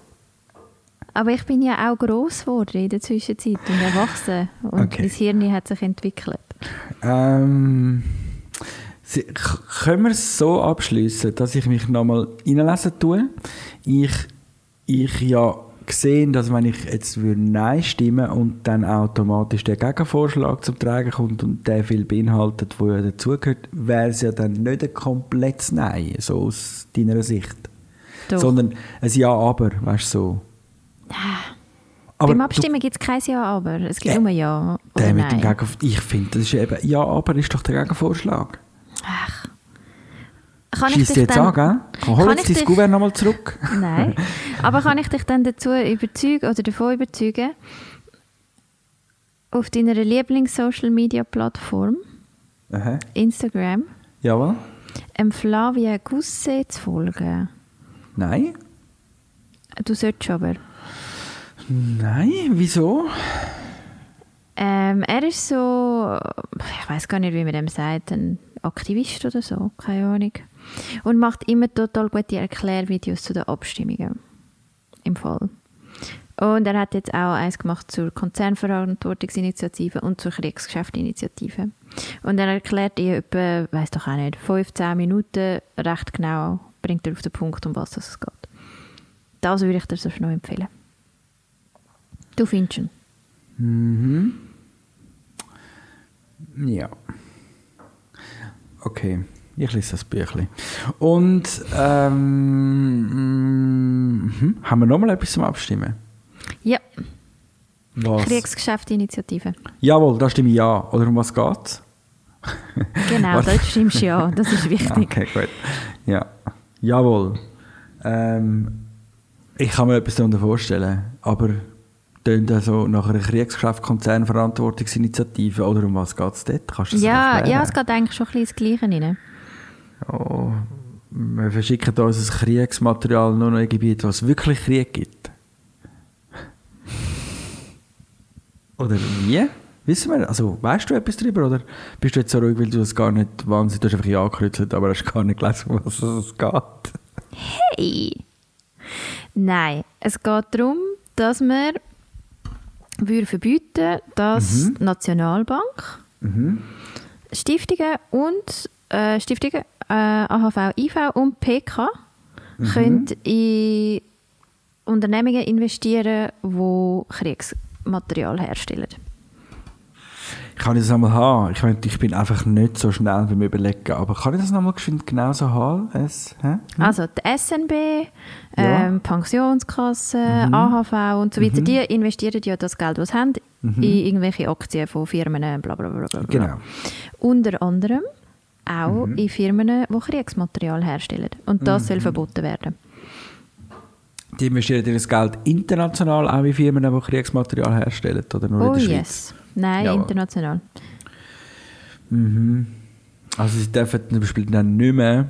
Aber ich bin ja auch gross geworden in der Zwischenzeit und erwachsen. Und Okay. mein Hirn hat sich entwickelt. Ähm, sie- können wir es so abschließen, dass ich mich nochmal reinlesen tue? Ich, ich ja gesehen, dass wenn ich jetzt würde Nein stimmen und dann automatisch der Gegenvorschlag zum Tragen kommt und der viel beinhaltet, wo ja dazugehört, wäre es ja dann nicht ein komplettes Nein, so aus deiner Sicht. Doch. Sondern ein Ja, aber, weißt du, so. Aber Beim Abstimmen gibt es kein Ja, aber. Es gibt Äh, nur Ja oder der mit dem Nein. Gegen ich finde, das ist eben, ja, aber ist doch der Gegenvorschlag. Ach. Kann ich Schießt dich jetzt dann, an, gell? Hol Kann jetzt ich dein dich- Gouverne nochmal zurück. Nein. <laughs> Aber kann ich dich dann dazu überzeugen oder davon überzeugen, auf deiner Lieblings-Social-Media-Plattform. Instagram, Jawohl. einem Flavia Gusse zu folgen? Nein? Du solltest aber. Nein, wieso? Ähm, er ist so, ich weiß gar nicht, wie man dem sagt, ein Aktivist oder so, keine Ahnung. Und macht immer total gute Erklärvideos zu den Abstimmungen. Im Fall. Und er hat jetzt auch eins gemacht zur Konzernverantwortungsinitiative und zur Kriegsgeschäftsinitiative. Und er erklärt in etwa, weiß doch auch nicht, 15 Minuten recht genau, bringt er auf den Punkt, um was es geht. Das würde ich dir sonst noch empfehlen. Du findest ihn. Mhm. Ja. Okay, ich lese das Büchlein. Und ähm, mhm. haben wir nochmal etwas zum Abstimmen? Ja, Was? Kriegsgeschäftsinitiative. Jawohl, da stimme ich ja. Oder um was geht's? Genau, Was? das stimmst du ja. Das ist <laughs> wichtig. Okay, gut. Ja. Jawohl. Ähm, ich kann mir etwas darunter vorstellen, aber tönt also nach einer Kriegsgeschäft-Konzernverantwortungsinitiative oder um was geht es dort? Kannst du das Ja, erklären? ja, es geht eigentlich schon ein bisschen ins Gleiche rein. Oh, wir verschicken unser Kriegsmaterial nur noch in Gebiete, wo es wirklich Krieg gibt. Oder wie? Wissen wir? Also, weißt du etwas darüber? Oder bist du jetzt so ruhig, weil du das gar nicht wahnsinnig, du hast einfach ja angekreuzelt, aber hast gar nicht gelesen, was es geht? Hey! Nein, es geht darum, dass wir würde verbieten, dass Mhm. Nationalbank, Stiftungen und äh, Stiftungen, äh, AHV, IV und PK Mhm. können in Unternehmungen investieren, die Kriegsmaterial herstellen. Kann ich das einmal haben? Ich meine, ich bin einfach nicht so schnell beim Überlegen, aber kann ich das nochmal geschwind genauso haben? Es, hä? Also die SNB, Ja. ähm, Pensionskassen, AHV und so weiter, die investieren ja das Geld, das sie haben, in irgendwelche Aktien von Firmen, bla bla bla. bla. Genau. Unter anderem auch in Firmen, die Kriegsmaterial herstellen. Und das soll verboten werden. Die investieren ihr Geld international auch in Firmen, die Kriegsmaterial herstellen, oder nur in Oh der Schweiz? yes. Nein, Jawohl. international. Also sie dürfen zum Beispiel dann nicht mehr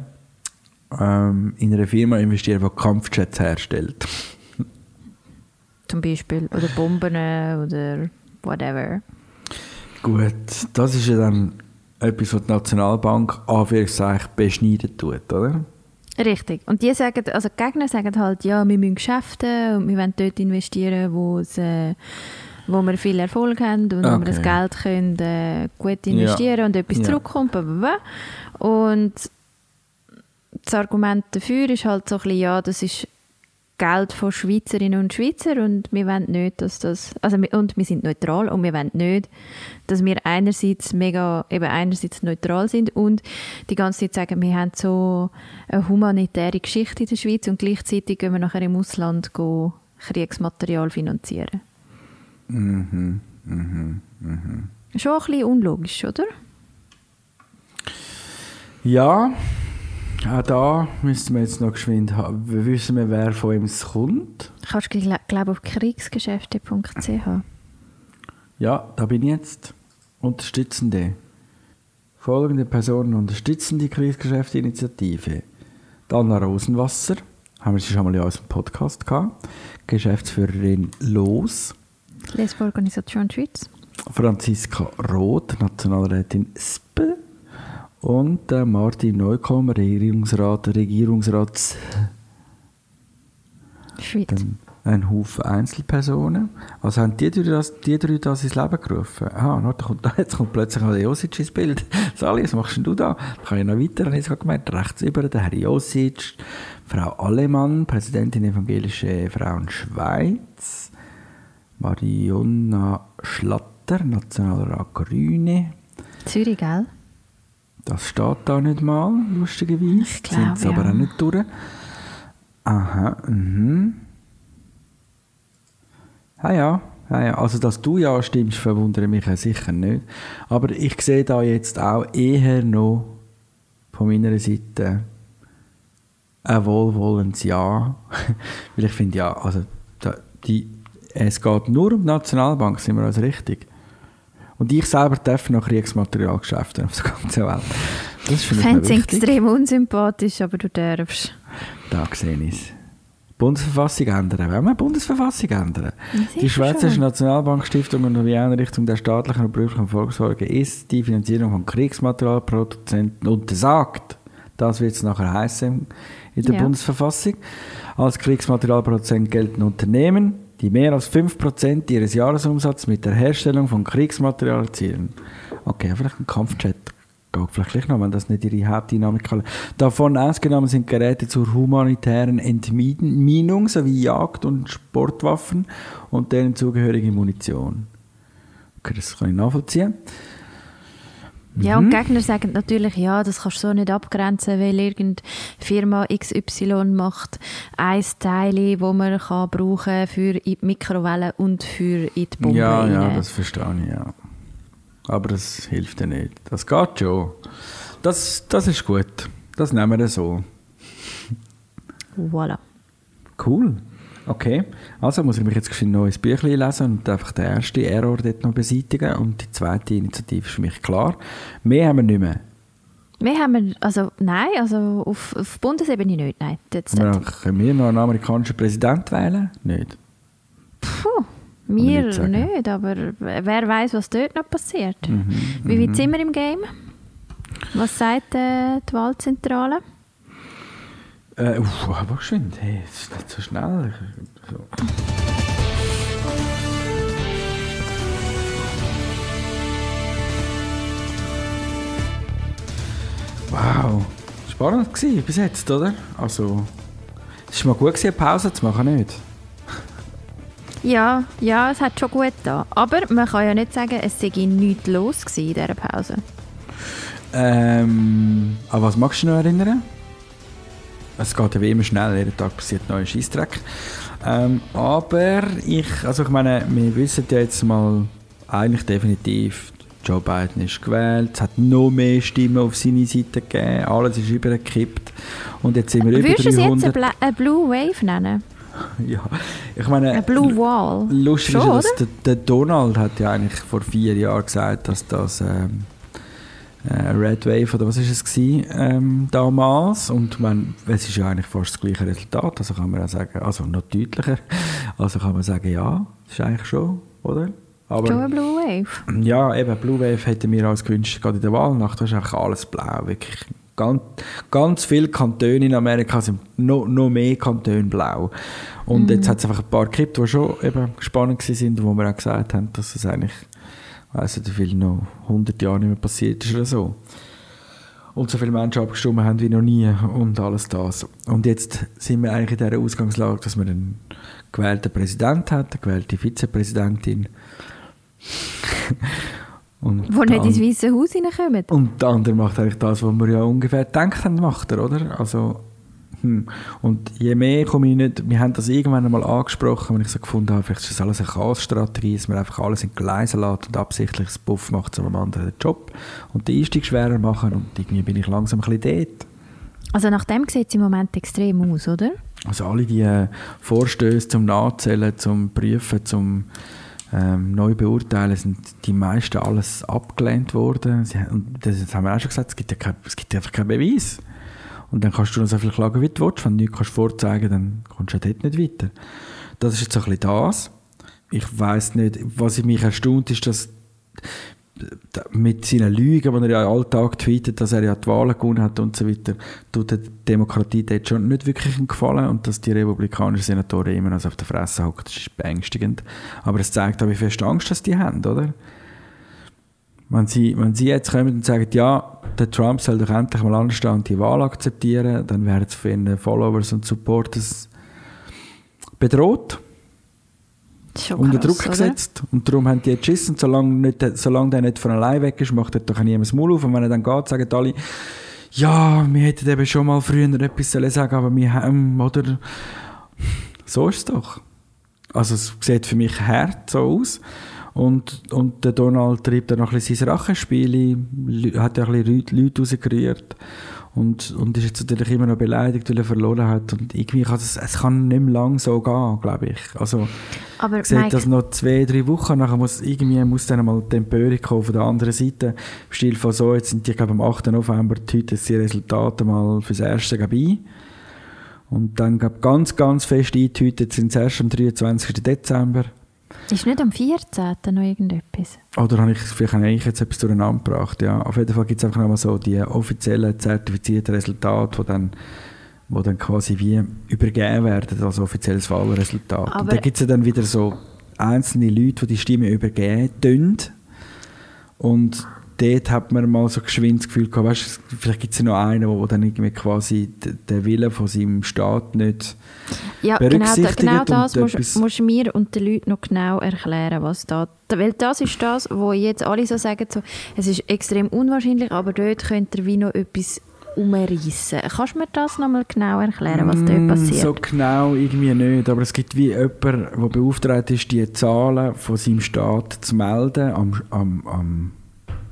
ähm, in eine Firma investieren, die Kampfjets herstellt. <laughs> Zum Beispiel. Oder Bomben oder whatever. Gut, das ist ja dann etwas, was die Nationalbank Anführungszeichen beschneiden tut, oder? Richtig. Und die sagen, also die Gegner sagen halt, ja, wir müssen Geschäfte und wir wollen dort investieren, wo, es, äh, wo wir viel Erfolg haben und wo wir das Okay. Geld können, äh, gut investieren und etwas Ja. zurückkommt. Und das Argument dafür ist halt so ein bisschen, ja, das ist Geld von Schweizerinnen und Schweizer und wir wollen nicht, dass das, also wir, und wir sind neutral und wir wollen nicht, dass wir einerseits mega, eben einerseits neutral sind und die ganze Zeit sagen, wir haben so eine humanitäre Geschichte in der Schweiz und gleichzeitig gehen wir nachher im Ausland go Kriegsmaterial finanzieren. Mhm, Schon ein bisschen unlogisch, oder? Ja, auch da müssten wir jetzt noch geschwind haben. Wissen wir, wer von ihm es kommt? Kannst du, gl- glaube auf kriegsgeschäfte.ch. Ja, da bin ich jetzt. Unterstützende. Folgende Personen unterstützen die Kriegsgeschäftsinitiative. Anna Rosenwasser, haben wir sie schon mal in unserem Podcast gehabt. Geschäftsführerin Los. Lesbeorganisation Schweiz. Franziska Roth, Nationalrätin SP. Und äh, Martin Neukomm, Regierungsrat, Regierungsrats Schweiz. Dann ein Haufen Einzelpersonen. Also haben die drei das, die drei das ins Leben gerufen? Aha, warte, kommt, <laughs> jetzt kommt plötzlich noch der Josic ins Bild. <laughs> Sali, was machst denn du da? Da kann ich noch weiter, habe ich gerade gemerkt. Rechts über, der Herr Josic, Frau Allemann, Präsidentin Evangelische Frauen Schweiz, Marionna Schlatter, Nationalrat Grüne. Zürich, gell? Das steht da nicht mal, lustigerweise. Ich glaube, Sind sie aber ja. auch nicht durch. Aha, mhm. Ja, ja, ja, ja. Also, dass du ja stimmst, verwundere mich ja sicher nicht. Aber ich sehe da jetzt auch eher noch von meiner Seite ein wohlwollendes Ja. <laughs> Weil ich finde, ja, also, die, es geht nur um die Nationalbank, sind wir uns richtig? Und ich selber darf noch Kriegsmaterialgeschäfte auf der ganzen Welt. Das ist für mich fände extrem unsympathisch, aber du darfst. Da sehe ich es. Bundesverfassung ändern. Wollen wir die Bundesverfassung ändern? Die Schweizerische. Nationalbankstiftung und die Einrichtung der staatlichen und beruflichen Volkssorge ist die Finanzierung von Kriegsmaterialproduzenten untersagt. Das wird es nachher heißen in der Ja. Bundesverfassung. Als Kriegsmaterialproduzent gelten Unternehmen, die mehr als 5% ihres Jahresumsatzes mit der Herstellung von Kriegsmaterial erzielen. Okay, vielleicht ein Kampfjet geht vielleicht noch, wenn das nicht ihre Hauptdynamik kann. Davon ausgenommen sind Geräte zur humanitären Entminung sowie Jagd- und Sportwaffen und deren zugehörige Munition. Okay, das kann ich nachvollziehen. Ja, Mhm. und die Gegner sagen natürlich, ja, das kannst du so nicht abgrenzen, weil irgendeine Firma XY macht ein Teil, wo man kann brauchen für die Mikrowelle und für in die Bombe ja, ja, das verstehe ich, ja. Aber das hilft ja nicht. Das geht schon. Das, das ist gut. Das nehmen wir so. Voilà. Cool. Okay. Also muss ich mich jetzt ein neues Büchlein lesen und einfach den ersten Error dort noch beseitigen. Und die zweite Initiative ist für mich klar. Mehr haben wir nicht mehr. Wir haben, also nein, also auf, auf Bundesebene nicht, nein. Jetzt, Wir können wir noch einen amerikanischen Präsident wählen? Nicht. Puh, wir nicht nicht, aber wer weiß, was dort noch passiert. Mhm, Wie weit sind wir im Game? Was sagt äh, die Wahlzentrale? Äh, uff, aber geschwind. Hey, es ist nicht so schnell. So. Wow. Spannend gewesen bis jetzt, oder? Also, es war mal gut, eine Pause zu machen, nicht? Ja, ja, es hat schon gut da. Aber man kann ja nicht sagen, es sei nichts los in dieser Pause. Ähm, an was magst du noch erinnern? Es geht ja wie immer schnell, jeden Tag passiert neuer Scheissdreck. Ähm, aber ich, also ich meine, wir wissen ja jetzt mal eigentlich definitiv, Joe Biden ist gewählt, es hat noch mehr Stimmen auf seine Seite gegeben, alles ist übergekippt und jetzt sind wir über Würdest du es jetzt eine, 300. Blue Wave nennen? <laughs> Ja, ich meine, Eine Blue Wall? lustig ist Schon, ja, dass der, der Donald hat ja eigentlich vor vier Jahren gesagt, dass das ähm, äh, Red Wave oder was ist es gewesen, ähm, damals und man, es ist ja eigentlich fast das gleiche Resultat, also kann man auch sagen, also noch deutlicher, also kann man sagen, ja, das ist eigentlich schon, oder? Aber Schon eine Blue Wave? ja, eben, Blue Wave hätten wir als gewünscht, gerade in der Wahlnacht, da ist einfach alles blau, wirklich. Ganz, ganz viele Kantone in Amerika sind noch, noch mehr Kantone blau. Und jetzt hat es einfach ein paar gekippt, die schon eben spannend waren, wo wir auch gesagt haben, dass es eigentlich, nicht, wie viel noch 100 Jahre nicht mehr passiert ist oder so. Und so viele Menschen abgestimmt haben wie noch nie und alles das. Und jetzt sind wir eigentlich in dieser Ausgangslage, dass wir einen gewählten Präsident haben, eine gewählte Vizepräsidentin. <laughs> und Wo nicht ins Weiße Haus reinkommen? und der andere macht eigentlich das, was wir ja ungefähr gedacht haben, macht er, oder? Also, hm. Und je mehr komme ich nicht, wir haben das irgendwann einmal angesprochen, wenn ich so gefunden habe, vielleicht ist das alles eine Chaosstrategie, dass man einfach alles in Gleise lässt und absichtlich das Buff macht zu einem anderen den Job und den Einstieg schwerer machen und irgendwie bin ich langsam ein bisschen dort. Also nach dem sieht es im Moment extrem aus, oder? Also alle die äh, Vorstöße zum Nachzählen, zum Prüfen, zum ähm, neu beurteilen, sind die meisten alles abgelehnt worden. Sie, und das, das haben wir auch schon gesagt, es gibt, ja kein, es gibt einfach keinen Beweis. Und dann kannst du noch so viel klagen, wie du willst. Wenn du nichts kannst vorzeigen dann kommst du dort nicht weiter. Das ist jetzt so ein bisschen das. Ich weiß nicht, was mich erstaunt ist, dass mit seinen Lügen, die er ja alltag tweetet, dass er ja die Wahlen gewonnen hat und so weiter, tut der Demokratie dort schon nicht wirklich einen Gefallen und dass die republikanischen Senatoren immer noch auf der Fresse hocken, das ist beängstigend. Aber es zeigt auch, wie fest Angst dass die haben, oder? Wenn sie, wenn sie jetzt kommen und sagen, ja, der Trump soll doch endlich mal anstehen und die Wahl akzeptieren, dann werden sie für ihre Followers und Supporters bedroht schon unter Druck oder? gesetzt. Und darum haben die jetzt geschissen. Solange, nicht, solange der nicht von allein weg ist, macht er doch niemand das Maul auf. Und wenn er dann geht, sagen alle, ja, wir hätten eben schon mal früher etwas sollen sagen aber wir haben, oder? So ist es doch. Also es sieht für mich hart so aus. Und, und der Donald treibt dann noch ein bisschen sein Rachenspiel, hat ja ein bisschen Leute- rausgerührt und, und ist jetzt natürlich immer noch beleidigt, weil er verloren hat. Und irgendwie kann es, es kann nicht mehr lang so gehen, glaube ich. Also, Aber ich sehe Mike, das noch zwei, drei Wochen, nachher muss irgendwie muss dann mal die Empörung kommen von der anderen Seite. Im Stil von so, jetzt sind die, glaube am 8. November, heute sind die Resultate mal fürs Erste dabei. Und dann glaub, ganz, ganz fest eingetütet sind es erst am 23. Dezember. Ist nicht am 14. noch irgendetwas? Oder habe ich vielleicht habe ich jetzt etwas durcheinander gebracht? Ja, auf jeden Fall gibt es einfach nochmal so die offiziellen, zertifizierten Resultate, die dann, wo dann quasi wie übergeben werden als offizielles Wahlresultat. Aber- Und da gibt es ja dann wieder so einzelne Leute, die die Stimme übergeben tun. Und dort hat man mal so geschwind das Gefühl gehabt, weißt, vielleicht gibt es ja noch einen, der dann irgendwie quasi den Willen von seinem Staat nicht Ja, genau, berücksichtigt genau und das musst, musst du mir und den Leuten noch genau erklären, was da... Weil das ist das, wo jetzt alle so sagen, so, es ist extrem unwahrscheinlich, aber dort könnt ihr wie noch etwas umreißen. Kannst du mir das nochmal genau erklären, was dort Mm, passiert? So genau irgendwie nicht, aber es gibt wie jemand, der beauftragt ist, die Zahlen von seinem Staat zu melden am, am, am,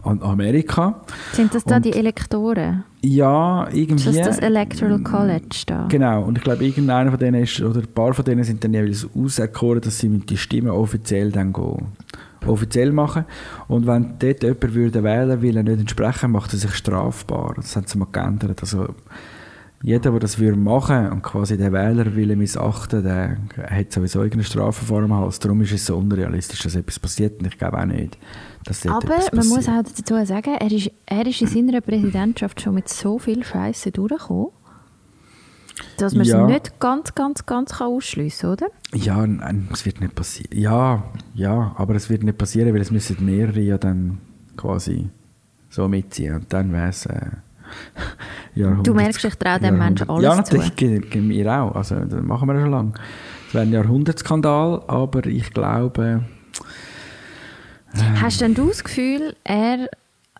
Amerika. Sind das da und- die Elektoren? Ja, irgendwie. Ist das das Electoral College da? Genau, und ich glaube, irgendeiner von denen ist, oder ein paar von denen sind dann jeweils auserkoren, dass sie mit die Stimmen offiziell dann gehen, offiziell machen. Und wenn dort jemand würde wählen will, er nicht entsprechen, macht er sich strafbar. Das haben sie mal geändert. Also, jeder, der das würde machen und quasi den Wähler will missachten, der hat sowieso irgendeine Strafe vor dem Hals. Darum ist es so unrealistisch, dass etwas passiert. Und ich glaube auch nicht, dass dort Aber man muss auch dazu sagen, er ist, er ist in seiner Präsidentschaft schon mit so viel Scheiße durchgekommen, dass man Ja. es nicht ganz, ganz, ganz kann ausschliessen oder? Ja, nein, es wird nicht passieren. Ja, ja, aber es wird nicht passieren, weil es müssen mehrere ja dann quasi so mitziehen. Und dann wäre es äh, Jahrhundert. Du merkst, ich traue dem Menschen alles Ja, zu. natürlich, ge- mir auch. Also, das machen wir schon lange. Es wäre ein Jahrhundertskandal, aber ich glaube... Hast denn du das Gefühl, er,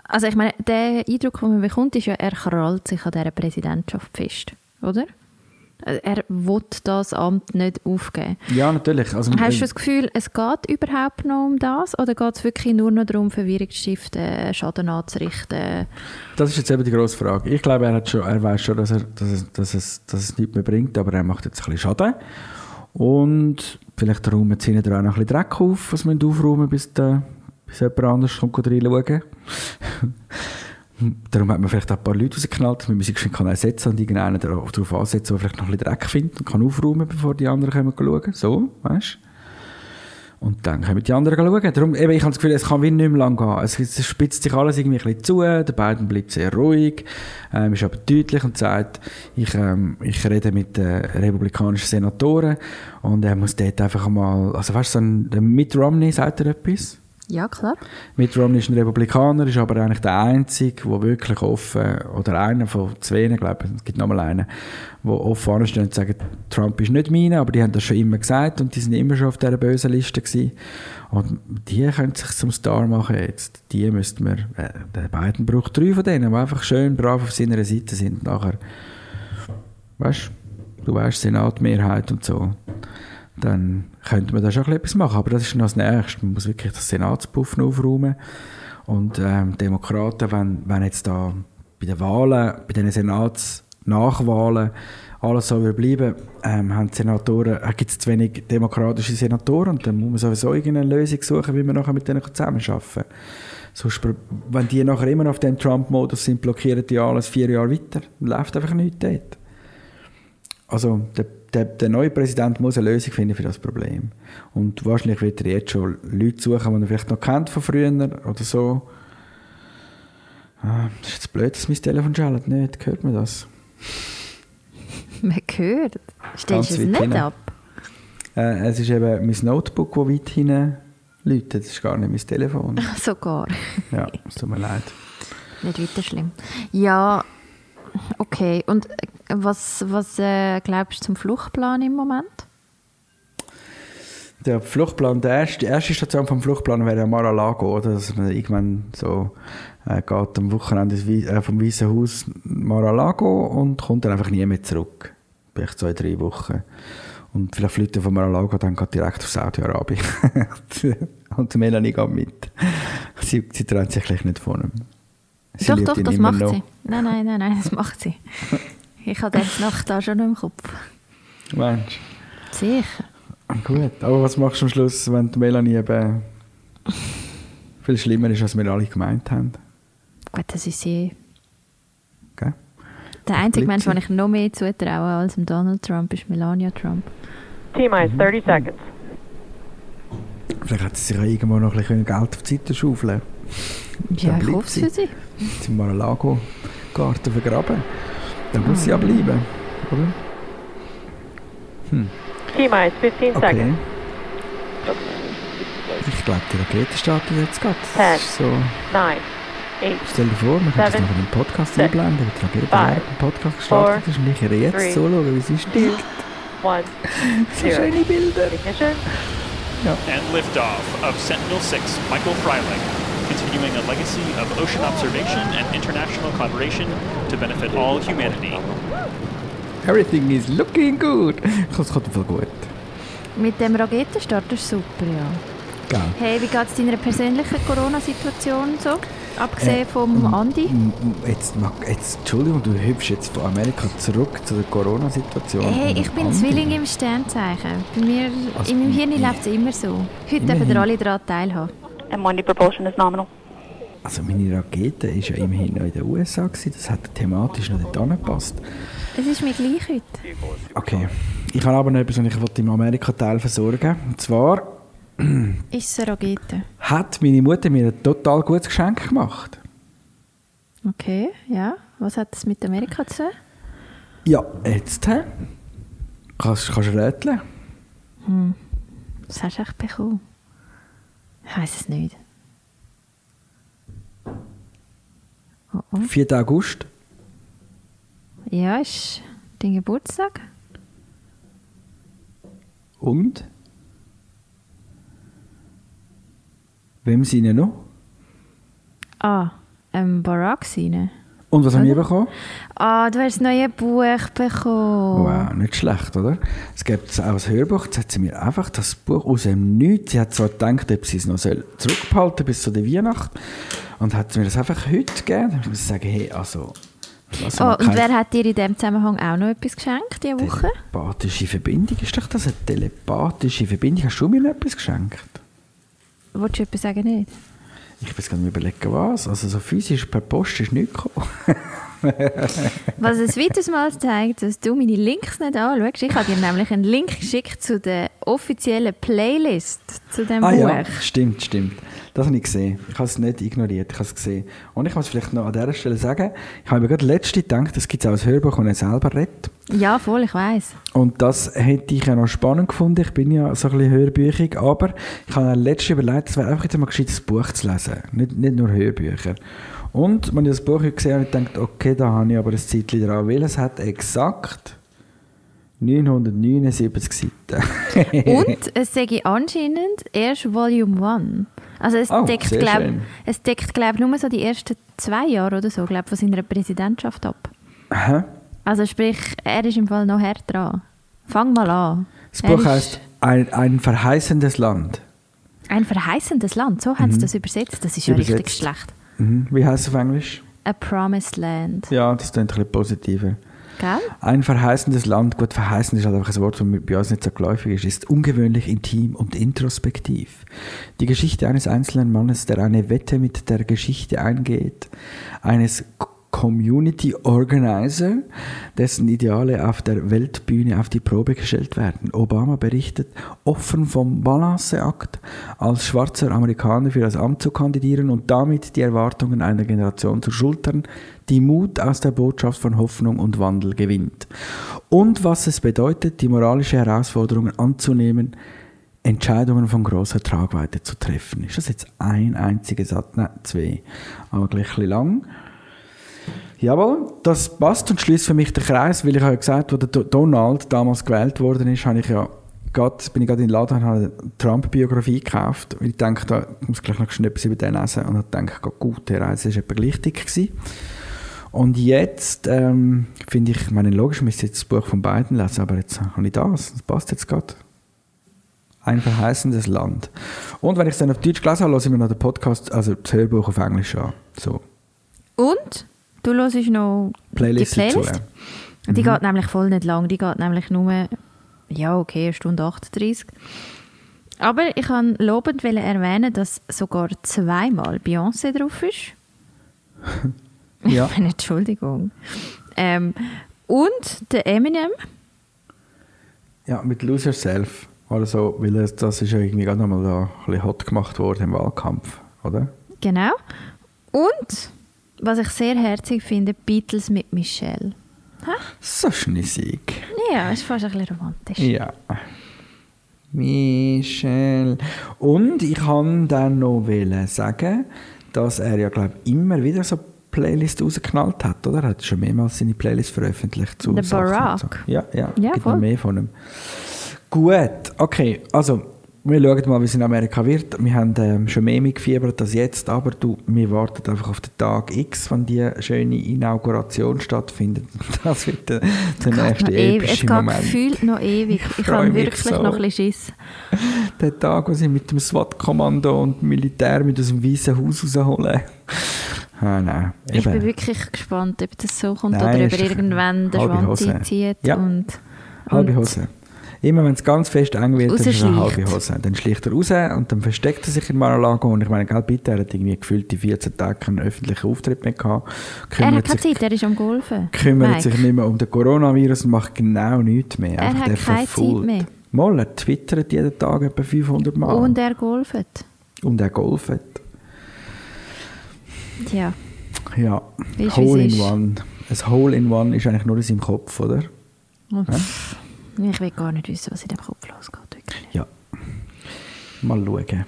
also ich meine, der Eindruck, den man bekommt, ist ja, er krallt sich an dieser Präsidentschaft fest, oder? Äh, Er will das Amt nicht aufgeben. Ja, natürlich. Also, Hast äh, du das Gefühl, es geht überhaupt noch um das? Oder geht es wirklich nur noch darum, Verwirrung zu stiften, Schaden anzurichten? Das ist jetzt eben die grosse Frage. Ich glaube, er, hat schon, er weiß schon, dass, er, dass, es, dass, es, dass es nichts mehr bringt, aber er macht jetzt ein bisschen Schaden. Und vielleicht räumen sie hinten auch noch ein bisschen Dreck auf, was wir aufräumen, bis, der, bis jemand anderes kommt reinschauen. Darum hat man vielleicht ein paar Leute rausgeknallt, damit man geschwind kann ersetzen und irgendeinen darauf ansetzen, der vielleicht noch ein bisschen Dreck findet und kann aufräumen, bevor die anderen kommen schauen. So, weißt Und dann können die anderen schauen. Darum, eben, ich habe das Gefühl, es kann wie nicht mehr lang gehen. Es, spitzt sich alles irgendwie ein bisschen zu, der beiden bleibt sehr ruhig, ähm, ist aber deutlich und sagt, ich, ähm, ich rede mit den republikanischen Senatoren und er muss dort einfach mal, also weißt du, so ein, Mitt Romney sagt er etwas? Ja, klar. Mitt Romney ist ein Republikaner, ist aber eigentlich der Einzige, der wirklich offen, oder einer von zwei, glaube ich, es gibt noch mal einen, der offen anstehen und sagen, Trump ist nicht meine, aber die haben das schon immer gesagt und die sind immer schon auf dieser bösen Liste gewesen. Und die können sich zum Star machen jetzt. Die müssten wir, äh, der Biden braucht drei von denen, die einfach schön brav auf seiner Seite sind. Nachher, weißt du, weißt, Senatmehrheit und so dann könnte man da schon etwas machen. Aber das ist noch das Nächste. Man muss wirklich das Senatspuff noch aufräumen. Und ähm, Demokraten, wenn, wenn jetzt da bei den Wahlen, bei den Senatsnachwahlen alles so wird bleiben, ähm, haben Senatoren, äh, gibt es zu wenig demokratische Senatoren und dann muss man sowieso irgendeine Lösung suchen, wie man nachher mit denen zusammenarbeiten kann. Sonst, wenn die nachher immer noch auf dem Trump-Modus sind, blockieren die alles vier Jahre weiter. Läuft einfach nichts dort. Also der, der, der neue Präsident muss eine Lösung finden für das Problem. Und wahrscheinlich wird er jetzt schon Leute suchen, die er vielleicht noch kennt von früher oder so. Ah, das ist jetzt blöd, dass mein Telefon schallt nicht. Hört man das? <laughs> Man hört. Stellst du es nicht hinten. ab? Äh, es ist eben mein Notebook, das weit hinten läutet. Das ist gar nicht mein Telefon. <laughs> Sogar. Ja, es tut mir leid. Nicht weiter schlimm. Ja, okay. Und äh, was, was äh, glaubst du zum Fluchtplan im Moment? Der Fluchtplan, der erste, die erste Station vom Fluchtplan wäre Mar-a-Lago, oder? Dass man irgendwann so äh, geht am Wochenende äh, vom Weißen Haus Mar-a-Lago und kommt dann einfach nie mehr zurück. Vielleicht zwei, drei Wochen. Und vielleicht fliegt er von Mar-a-Lago dann geht direkt auf Saudi-Arabien. <laughs> und Melanie geht mit. Sie, sie trennt sich nicht von ihm. Sie doch, doch, das macht noch. sie. Nein, nein, nein, nein, das macht sie. Ich habe das Nacht da schon noch im Kopf. Mensch. Sicher. Gut, aber was machst du am Schluss, wenn die Melanie eben viel schlimmer ist, als wir alle gemeint haben? Gut, das ist sie. Gell? Der einzige Mensch, den ich noch mehr zutraue als dem Donald Trump, ist Melania Trump. T-minus 30 seconds. Vielleicht hat sie sich ja irgendwo noch ein bisschen Geld auf die Seite schaufeln Ja, ich bleibt hoffe es sie. für sie. Sie mal einen Lago-Garten vergraben. Dann muss sie ja bleiben, oder? 15 Okay. Ich glaube, die Rakete startet jetzt gerade. Das ist so, 9, 8, stell dir vor, man könnte das Seven. noch in den Podcast Six. einblenden, wie die Rakete dem Podcast gestartet ist. Und ich werde jetzt Three. zuschauen, wie sie. 1, <gasps> <laughs> So 0. schöne Bilder. Ignition. and liftoff of Sentinel 6 Michael Freilich, continuing a legacy of ocean observation and international collaboration to benefit all humanity. Everything is looking good. Das kommt voll gut. Mit dem Raketenstart ist super, ja. Gell? Hey, wie geht es deiner persönlichen Corona-Situation so? Abgesehen Äh, vom Andi? Jetzt, jetzt, Entschuldigung, du hüpfst jetzt von Amerika zurück zu der Corona-Situation. Hey, ich bin Andi. Zwilling im Sternzeichen. Bei mir, Also, in meinem Hirn ja. läuft es immer so. Heute Immerhin. dürfen alle daran teilhaben. M1D propulsion is nominal. Also meine Rakete war ja immerhin noch in den USA. Gewesen. Das hat thematisch noch dort angepasst. Es ist mir gleich heute. Okay. Ich habe aber noch etwas, was ich wollte im Amerika-Teil versorgen Und zwar <clears throat> Ist es eine Rakete? hat meine Mutter mir ein total gutes Geschenk gemacht. Okay, ja. Was hat das mit Amerika zu tun? Ja, jetzt. hä? Kannst, du rätseln? Was hast du echt bekommen? Ich weiß es nicht. Oh, oh. 4. August. Ja, ist dein Geburtstag? Und? Wem sind noch? Ah, ähm, Barack seine. Und was haben wir bekommen? Ah, du hast das neue Buch bekommen. Wow, nicht schlecht, oder? Es gibt auch ein Hörbuch, jetzt hat sie mir einfach das Buch aus dem Nichts, sie hat zwar gedacht, ob sie es noch soll zurückbehalten bis zu der Weihnacht und hat mir das einfach heute gegeben. Ich muss sagen, hey, also... also Oh, und wer hat dir in diesem Zusammenhang auch noch etwas geschenkt diese Woche? Telepathische Verbindung, ist doch das eine telepathische Verbindung? Hast du mir noch etwas geschenkt? Wolltest du etwas sagen nicht? Ich weiß gar nicht überlegen, was. Also so physisch per Post ist nichts gekommen. <laughs> Was ein weiteres Mal zeigt, dass du meine Links nicht anschaust. Ich habe dir nämlich einen Link geschickt zu der offiziellen Playlist zu dem Ah Buch. ja, stimmt, stimmt. Das habe ich gesehen. Ich habe es nicht ignoriert, ich habe es gesehen. Und ich muss vielleicht noch an dieser Stelle sagen, ich habe mir gerade letzte gedacht, es gibt auch ein Hörbuch, das er selber redet. Ja, voll, ich weiß. Und das hätte ich ja noch spannend gefunden. Ich bin ja so ein bisschen hörbüchig, aber ich habe mir letzte überlegt, es wäre einfach jetzt mal gescheit, ein Buch zu lesen. Nicht, nicht nur Hörbücher. Und als ich das Buch gesehen habe, habe ich gedacht, okay, da habe ich aber ein Zeitchen dran, weil es hat exakt 979 Seiten. Und es sage anscheinend erst Volume 1. Also es Oh, deckt, glaub, schön. es deckt, glaube ich, nur so die ersten zwei Jahre oder so, glaub, von seiner Präsidentschaft ab. Hä? Also sprich, er ist im Fall noch hart dran. Fang mal an. Das Buch ist heißt ein, ein verheißendes Land. Ein verheißendes Land, so haben sie das übersetzt. Das ist ja richtig Mhm. Übersetzt. schlecht. Mhm. Wie heißt es auf Englisch? A Promised Land. Ja, das klingt ein bisschen positiver. Gell? Ein verheißendes Land, gut, verheißen ist halt einfach ein Wort, das bei uns nicht so geläufig ist, ist ungewöhnlich intim und introspektiv. Die Geschichte eines einzelnen Mannes, der eine Wette mit der Geschichte eingeht, eines Community Organizer, dessen Ideale auf der Weltbühne auf die Probe gestellt werden. Obama berichtet offen vom Balanceakt, als schwarzer Amerikaner für das Amt zu kandidieren und damit die Erwartungen einer Generation zu schultern, die Mut aus der Botschaft von Hoffnung und Wandel gewinnt. Und was es bedeutet, die moralische Herausforderungen anzunehmen, Entscheidungen von großer Tragweite zu treffen. Ist das jetzt ein einziger Satz? Nein, zwei. Aber gleich ein bisschen lang. Jawohl, das passt und schließt für mich den Kreis, weil ich habe ja gesagt, als der Do- Donald damals gewählt worden ist, habe ich ja grad, bin ich gerade in den Laden und habe eine Trump-Biografie gekauft. Weil ich denke, da muss gleich noch etwas über den lesen und habe gedacht, gut, der Reise ist etwa dick gewesen. Und jetzt ähm, finde ich, ich meine, logisch müsste jetzt das Buch von beiden lesen, aber jetzt habe ich das, das passt jetzt gerade. Ein verheißendes Land. Und wenn ich es dann auf Deutsch gelesen habe, höre ich mir noch den Podcast, also das Hörbuch auf Englisch an. So, Und du hörst noch Playlist, die Playlist. dazu. Die geht nämlich voll nicht lang. Die geht nämlich nur, ja okay, eine Stunde 38. Aber ich kann lobend erwähnen, dass sogar zweimal Beyoncé drauf ist. <laughs> Ja. Ich meine, Entschuldigung. Ähm, und der Eminem. Ja, mit Lose Yourself. Oder so, weil es, das ist ja irgendwie gerade nochmal da ein bisschen hot gemacht worden im Wahlkampf, oder? Genau. Und, was ich sehr herzig finde, Beatles mit Michelle. So schnissig. Ja, ist fast ein bisschen romantisch. Ja. Michel. Und ich kann dann noch wollen sagen, dass er ja, glaube ich, immer wieder so Playlist rausgeknallt hat, oder? Er hat schon mehrmals seine Playlist veröffentlicht zu Der Barack. So. Ja, ja, Ja, gibt voll. noch mehr von ihm. Gut, okay, also wir schauen mal, wie es in Amerika wird. Wir haben ähm, schon mehr mitgefiebert als jetzt, aber du, wir warten einfach auf den Tag X, wenn die schöne Inauguration stattfindet. <laughs> Das wird der, der Geht nächste ewig. Es epische geht Moment. gefühlt noch ewig. Ich, freu habe wirklich so. noch ein bisschen Schiss. <laughs> Der Tag, wo sie mit dem SWAT-Kommando und dem Militär mit aus dem Weißen Haus rausholen. <laughs> Ah, nein. Ich bin wirklich gespannt, ob das so kommt Nein, oder ob irgendwann halbe Schwanz einzieht. Ja. Und, Halbe und Hose. Immer wenn es ganz fest eng wird, dann ist er eine halbe Hose. Dann schlicht er raus und dann versteckt er sich in Mar-a-Lago. Und ich meine, gell, bitte, er hat irgendwie gefühlt die 14 Tage keinen öffentlichen Auftritt mehr gehabt. Er hat Kümmert keine sich, Zeit, er ist am Golfen. kümmert Mike. sich nicht mehr um den Coronavirus und macht genau nichts mehr. Er Einfach hat der keine Zeit verfault. mehr. Mal, er twittert jeden Tag etwa 500 Mal. Und er golfet. und er golfet. Tja, Ja, Ist, Hole in. One. Ein Hole in One ist eigentlich nur in seinem Kopf, oder? pff, ich will gar nicht wissen, was in dem Kopf losgeht. Wirklich. Ja. Mal schauen.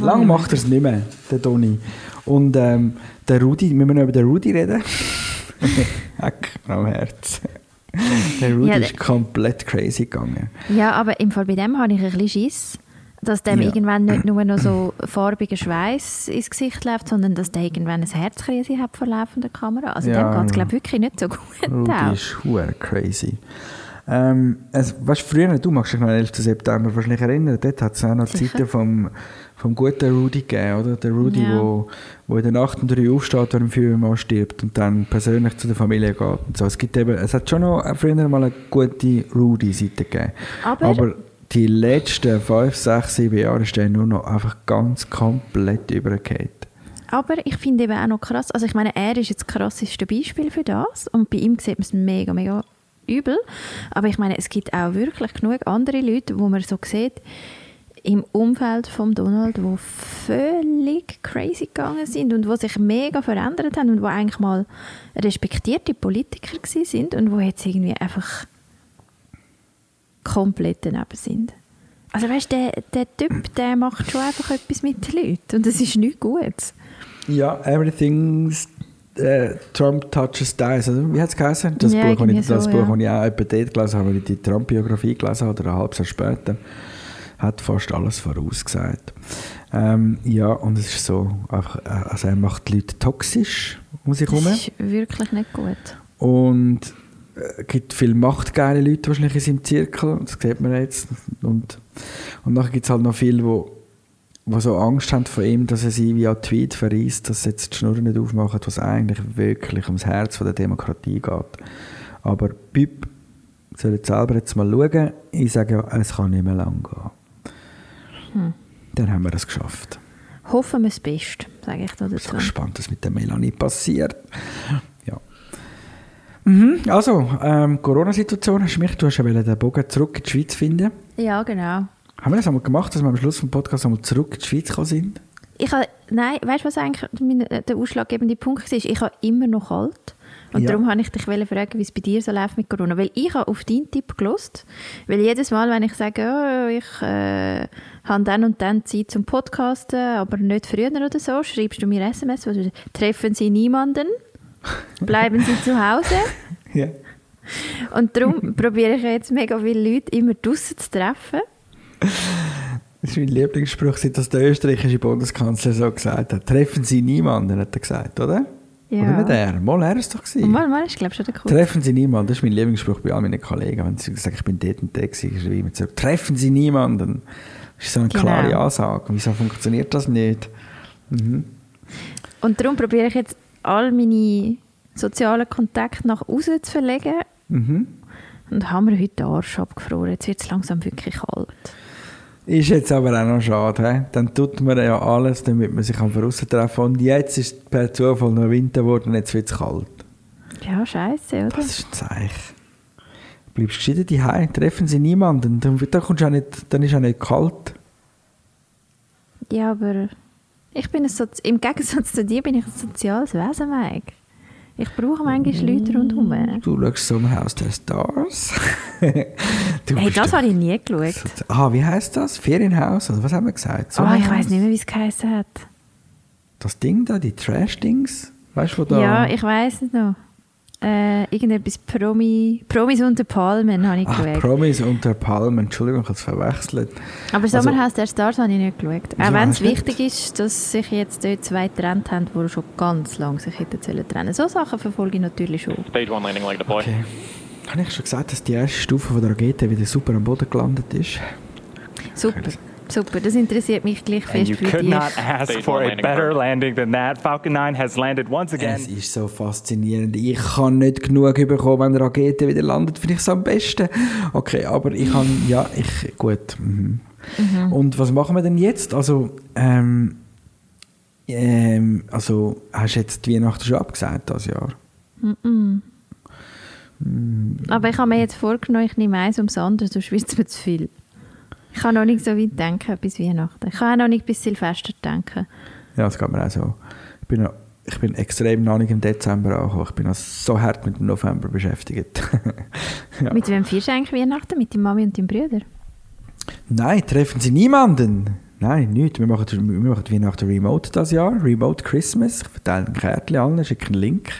Lang macht er es nicht mehr, der Toni. Und ähm, der Rudi, müssen wir noch über den Rudi reden? <laughs> Heck am Herz. Der Rudi Ja, ist komplett crazy gegangen. Ja, aber im Fall bei dem habe ich ein bisschen Schiss. dass dem Ja. irgendwann nicht <clears throat> nur noch so farbiger Schweiß ins Gesicht läuft, sondern dass der irgendwann eine Herzkrise hat vor laufender Kamera. Also Ja. dem geht es, glaube ich, wirklich nicht so gut. Rudi auch. ist crazy. Ähm, also, weißt, du, früher, du magst dich noch den 11. September wahrscheinlich erinnern, dort hat es auch noch Sicher. Zeiten vom, vom guten Rudy gegeben, oder? Der Rudy, Ja. wo, wo in der Nacht um drei aufsteht, wenn ein Feuerwehrmann stirbt und dann persönlich zu der Familie geht und so. Es, gibt eben, es hat schon noch früher mal eine gute Rudy-Seite gegeben. Aber- die letzten fünf, sechs, sieben Jahre ist der nur noch einfach ganz komplett übergekehrt. Aber ich finde eben auch noch krass, also ich meine, er ist jetzt das krasseste Beispiel für das und bei ihm sieht man es mega, mega übel. Aber ich meine, es gibt auch wirklich genug andere Leute, wo man so sieht, im Umfeld von Donald, die völlig crazy gegangen sind und wo sich mega verändert haben und wo eigentlich mal respektierte Politiker sind und wo jetzt irgendwie einfach komplett daneben sind. Also weißt du, der, der Typ, der macht schon einfach etwas mit den Leuten und das ist nichts Gutes. Ja, Everything's äh, Trump Touches Dies. Also, wie hat es geheißen? Das, Ja, Buch, irgendwie ich, das so, Buch, ja. ich auch etwa dort gelesen habe, weil ich die Trump-Biografie gelesen habe, oder ein halbes Jahr später, hat fast alles vorausgesagt. Ähm, ja, und es ist so, einfach, äh, also er macht die Leute toxisch um sich herum. Das ist wirklich nicht gut. Und es gibt viele machtgeile Leute wahrscheinlich in seinem Zirkel, das sieht man jetzt. Und, und nachher gibt es halt noch viele, wo, wo so Angst haben vor ihm, dass er sie via Tweet verreist, dass sie jetzt die Schnur nicht aufmachen, was eigentlich wirklich ums Herz von der Demokratie geht. Aber Pip soll jetzt selber jetzt mal schauen. Ich sage ja, es kann nicht mehr lang gehen. Hm. Dann haben wir das geschafft. Hoffen wir das Beste, sage ich da Ich bin dazu. so gespannt, was mit der Melanie passiert. Ja. Mhm, also, ähm, Corona-Situation, hast du mich, du hast ja den Bogen zurück in die Schweiz finden. Ja, genau. Haben wir das einmal gemacht, dass wir am Schluss vom Podcast einmal zurück in die Schweiz gekommen sind? Ich habe, nein, weißt du, was eigentlich mein, äh, der ausschlaggebende Punkt war? Ich habe immer noch kalt. Und Ja. darum wollte ich dich fragen, wie es bei dir so läuft mit Corona. Weil ich habe auf deinen Tipp gelost. Weil jedes Mal, wenn ich sage, oh, ich äh, habe dann und dann Zeit zum Podcasten, aber nicht früher oder so, schreibst du mir SMS, wo du treffen Sie niemanden, bleiben Sie zu Hause. <laughs> Ja. Und darum probiere ich jetzt mega viele Leute immer draußen zu treffen. Das ist mein Lieblingsspruch, seit das der österreichische Bundeskanzler so gesagt hat. Treffen Sie niemanden, hat er gesagt, oder? Ja. Oder nicht er? Mal, er ist es doch gewesen. Mal, mal ist, glaube ich, schon der Kurs. Treffen Sie niemanden, das ist mein Lieblingsspruch bei all meinen Kollegen. Wenn sie sagen, ich bin dort und dort, schreibe ich immer zurück. Treffen Sie niemanden. Das ist so eine Genau. klare Ansage. Wieso funktioniert das nicht? Mhm. Und darum probiere ich jetzt all meine sozialen Kontakte nach außen zu verlegen. Mhm. Und haben wir heute den Arsch abgefroren. Jetzt wird es langsam wirklich kalt. Ist jetzt aber auch noch schade. He? Dann tut man ja alles, damit man sich am Draussen treffen Und jetzt ist per Zufall noch Winter geworden und jetzt wird es kalt. Ja, scheiße, oder? Das ist ein Zeichen. Bleibst gescheiter daheim, treffen sie niemanden. Dann, dann, kommst auch nicht, dann ist es auch nicht kalt. Ja, aber ich bin ein Sozi im Gegensatz zu dir bin ich ein soziales Wesen, Mike. Ich brauche manchmal Leute rundherum. Du schaust so im Haus der Stars. <laughs> Hey, das habe ich nie geschaut. so- Ah, wie heißt das? Ferienhaus? Oder was haben wir gesagt? Oh, ich Sommerhaus? weiß nicht mehr, wie es geheißen hat. Das Ding da, die Trash-Dings? Weißt du, wo da... Ja, ich weiß es noch. Äh, irgendetwas Promi, Promis unter Palmen habe ich Ach, geschaut. Promis unter Palmen. Entschuldigung, ich habe es verwechselt. Aber Also- Sommerhaus der Stars habe ich nicht geschaut. Auch wenn es wichtig ist, dass sich jetzt dort zwei getrennt haben, die schon ganz lange sich hätten sollen trennen So Sachen verfolge ich natürlich schon. Stage one landing leg deploy. Okay. Habe ich schon gesagt, dass die erste Stufe von der Rakete wieder super am Boden gelandet ist? Super, super. Das interessiert mich gleich And fest you für could dich. not ask for a better landing than that. Falcon 9 has landed once again. Es ist so faszinierend. Ich kann nicht genug bekommen, wenn eine Rakete wieder landet. Finde ich es am besten. Okay, aber ich kann, ja, ich, gut. Mhm. Und was machen wir denn jetzt? Also, ähm, ähm, also, hast du jetzt die Weihnachten schon abgesagt, das Jahr? Aber ich habe mir jetzt vorgenommen, ich nehme eins ums andere, sonst wird es mir zu viel. Ich kann noch nicht so weit denken bis Weihnachten. Ich kann auch noch nicht bis Silvester denken. Ja, das geht mir auch so. Ich bin, noch- ich bin extrem noch nicht im Dezember angekommen. Ich bin noch so hart mit dem November beschäftigt. <laughs> ja. Mit wem feierst du eigentlich Weihnachten? Mit deiner Mami und deinem Bruder? Nein, treffen Sie niemanden. Nein, nicht. Wir machen, wir machen Weihnachten remote das Jahr. Remote Christmas. Ich verteile ein Kärtchen allen, schicke einen Link.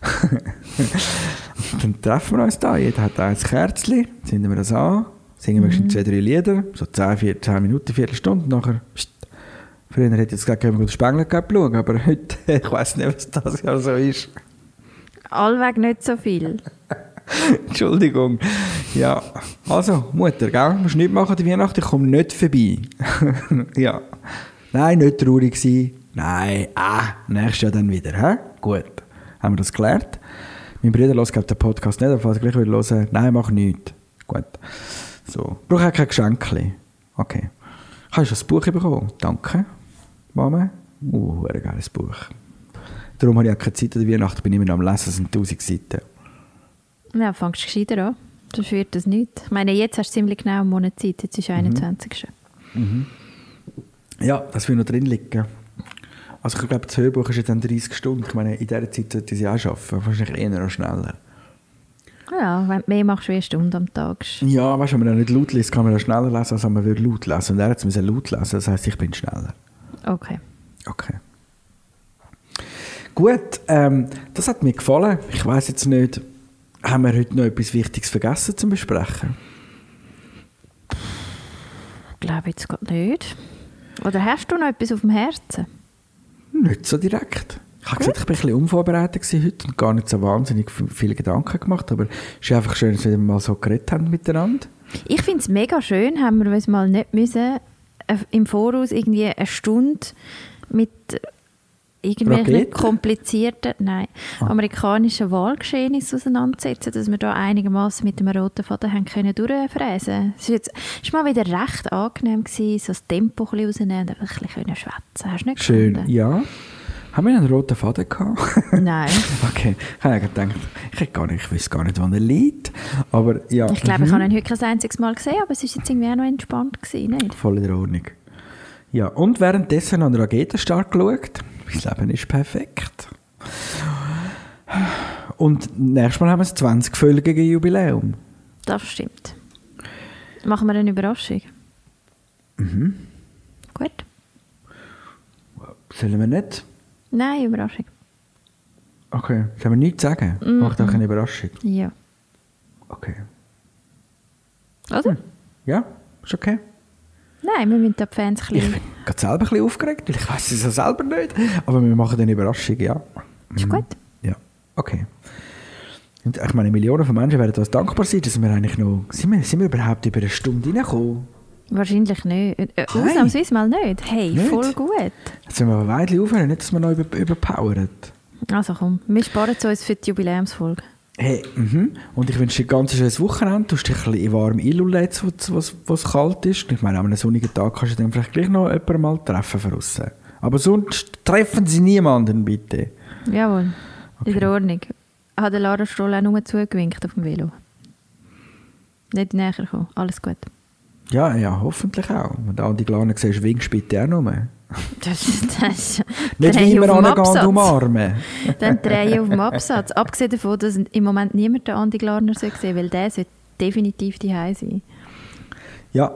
<laughs> dann treffen wir uns da. Jeder hat ein Kerzchen, zünden wir das an. Singen wir mhm. zwei, drei Lieder, so 10, 4, 10 Minuten, Viertelstunde, und nachher, pst, früher hätte ich jetzt wir den Spengler schauen, aber heute, <laughs> ich weiß nicht, was das Jahr so ist. Allweg nicht so viel. <laughs> Entschuldigung. Ja, also, Mutter, gell? musst nicht machen, die Weihnachten, ich komme nicht vorbei. <laughs> ja. Nein, nicht traurig sein. Nein, ah, nächstes Jahr dann wieder, hä? Gut. Haben wir das geklärt? Mein Bruder hört glaube den Podcast nicht, aber falls er gleich wieder hören, nein, mach nichts. Gut. So. Brauche auch kein Geschenk. Okay. Hast du das Buch bekommen? Danke, Mama. Uh, ein geiles Buch. Darum habe ich auch keine Zeit an der Weihnachten, bin immer noch am Lesen, es sind 1000 Seiten. Ja, fangst du gescheiter an. Sonst wird das nicht. Ich meine, jetzt hast du ziemlich genau einen Monat Zeit, jetzt ist der 21. Mhm. Ja, das will noch drin liegen. Also ich glaube, das Hörbuch ist jetzt dann 30 Stunden. Ich meine, in dieser Zeit sollte ich auch arbeiten. Wahrscheinlich eher noch schneller. Ja, wenn du mehr machst, wie eine Stunde am Tag. Ja, weißt du, wenn man nicht laut liest, kann man ja schneller lesen, als wenn man würde laut lesen. Und er hat es laut lesen, das heisst, ich bin schneller. Okay. Okay. Gut, ähm, das hat mir gefallen. Ich weiß jetzt nicht, haben wir heute noch etwas Wichtiges vergessen zu besprechen? Ich glaube jetzt gerade nicht. Oder hast du noch etwas auf dem Herzen? Nicht so direkt. Ich habe gesagt, ich war ein bisschen unvorbereitet heute und gar nicht so wahnsinnig viele Gedanken gemacht, aber es ist einfach schön, dass wir mal so geredet haben miteinander. Ich finde es mega schön, haben wir uns mal nicht müssen, äh, im Voraus irgendwie eine Stunde mit irgendwelchen komplizierten, nein, ah. amerikanischen Wahlgeschehnissen auseinandersetzen, dass wir da einigermaßen mit dem roten Faden haben können durchfräsen. Es war jetzt ist mal wieder recht angenehm gewesen, so das Tempo ein bisschen rausnehmen und ein bisschen schwätzen. Hast du nicht Schön, gefunden? ja. Haben wir einen roten Faden gehabt? Nein. <laughs> okay, ich habe gedacht, ich, hätte gar nicht, ich weiß gar nicht, wann er liegt. Aber ja. Ich glaube, mhm. ich habe ihn heute kein einziges Mal gesehen, aber es war jetzt irgendwie auch noch entspannt. Gewesen, nicht? Voll in Ordnung. Ja, und währenddessen an Raketenstark geschaut. Mein Leben ist perfekt. Und nächstes Mal haben wir das 20-völlige Jubiläum. Das stimmt. Machen wir eine Überraschung? Mhm. Gut. Sollen wir nicht? Nein, Überraschung. Okay. Sollen wir nichts sagen? Mhm. Macht auch eine Überraschung? Ja. Okay. Hm. Ja, ist okay. Nein, wir müssen die Fans ein bisschen... Ich bin gerade selber ein bisschen aufgeregt, weil ich weiß es ja selber nicht. Aber wir machen eine Überraschung, ja. Ist gut. Ja, okay. Und ich meine, Millionen von Menschen werden uns dankbar sein, dass wir eigentlich noch... Sind wir, sind wir überhaupt über eine Stunde reingekommen? Wahrscheinlich nicht. Äh, äh ausnahmsweise mal nicht. Hey, nicht? voll gut. Jetzt müssen wir aber weit aufhören, nicht, dass wir noch über, überpowern. Also komm, wir sparen es uns für die Jubiläumsfolge. Hey, mhm. Und ich wünsche dir ein ganz schönes Wochenende. Du hast dich ein bisschen warm einlullen, was, was kalt ist. Ich meine, an einem sonnigen Tag kannst du dann vielleicht gleich noch jemanden mal treffen von aussen. Aber sonst treffen Sie niemanden, bitte. Jawohl, okay. in Ordnung. Hat der Lara Stroll auch nur zugewinkt auf dem Velo? Nicht näher kommen, alles gut. Ja, ja, hoffentlich auch. Wenn du die Kleinen siehst, winkst bitte auch noch. Das, das Nicht wie immer angehen umarmen. Dann drehe auf dem Absatz. Abgesehen davon, dass im Moment niemand den Andi Glarner sehen weil der sollte definitiv die sein. Ja,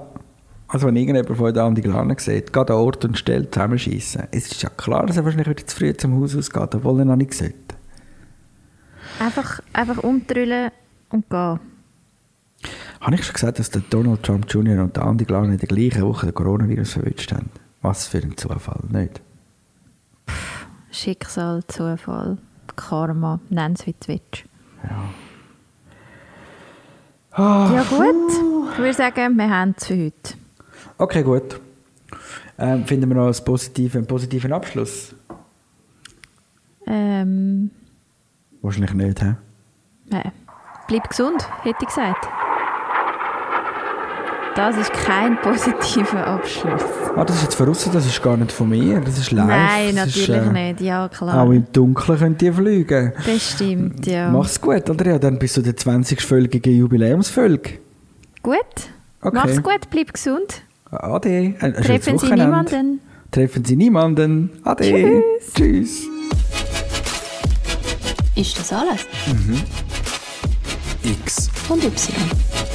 also wenn irgendjemand von den Andi Glarner sieht, geht an Ort und Stelle zusammenschießen. Es ist ja klar, dass er wahrscheinlich wieder zu früh zum Haus ausgeht, obwohl er noch nicht sieht. Einfach, einfach umdrüllen und gehen. Habe ich schon gesagt, dass der Donald Trump Jr. und der Andi Glarner in der gleichen Woche den Coronavirus verwünscht haben? Was für ein Zufall, nicht? Schicksal, Zufall, Karma, nenn es wie du willst. Ja. Oh. Ja gut, ich würde sagen, wir haben es für heute. Okay, gut. Ähm, finden wir noch einen positiven, einen positiven Abschluss? Ähm. Wahrscheinlich nicht, hä? Nein. Bleib gesund, hätte ich gesagt. Das ist kein positiver Abschluss. Ah, das ist jetzt verrissen, das ist gar nicht von mir, das ist live. Nein, das natürlich ist, äh, nicht, ja klar. Auch im Dunkeln könnt ihr fliegen. Das stimmt, ja. Mach's gut, oder? Ja, dann bist du der 20-völlige Jubiläumsfolge. Gut, okay. mach's gut, bleib gesund. Ade. Ein Treffen Sie niemanden. Treffen Sie niemanden. Ade. Tschüss. Tschüss. Ist das alles? Mhm. X und Y.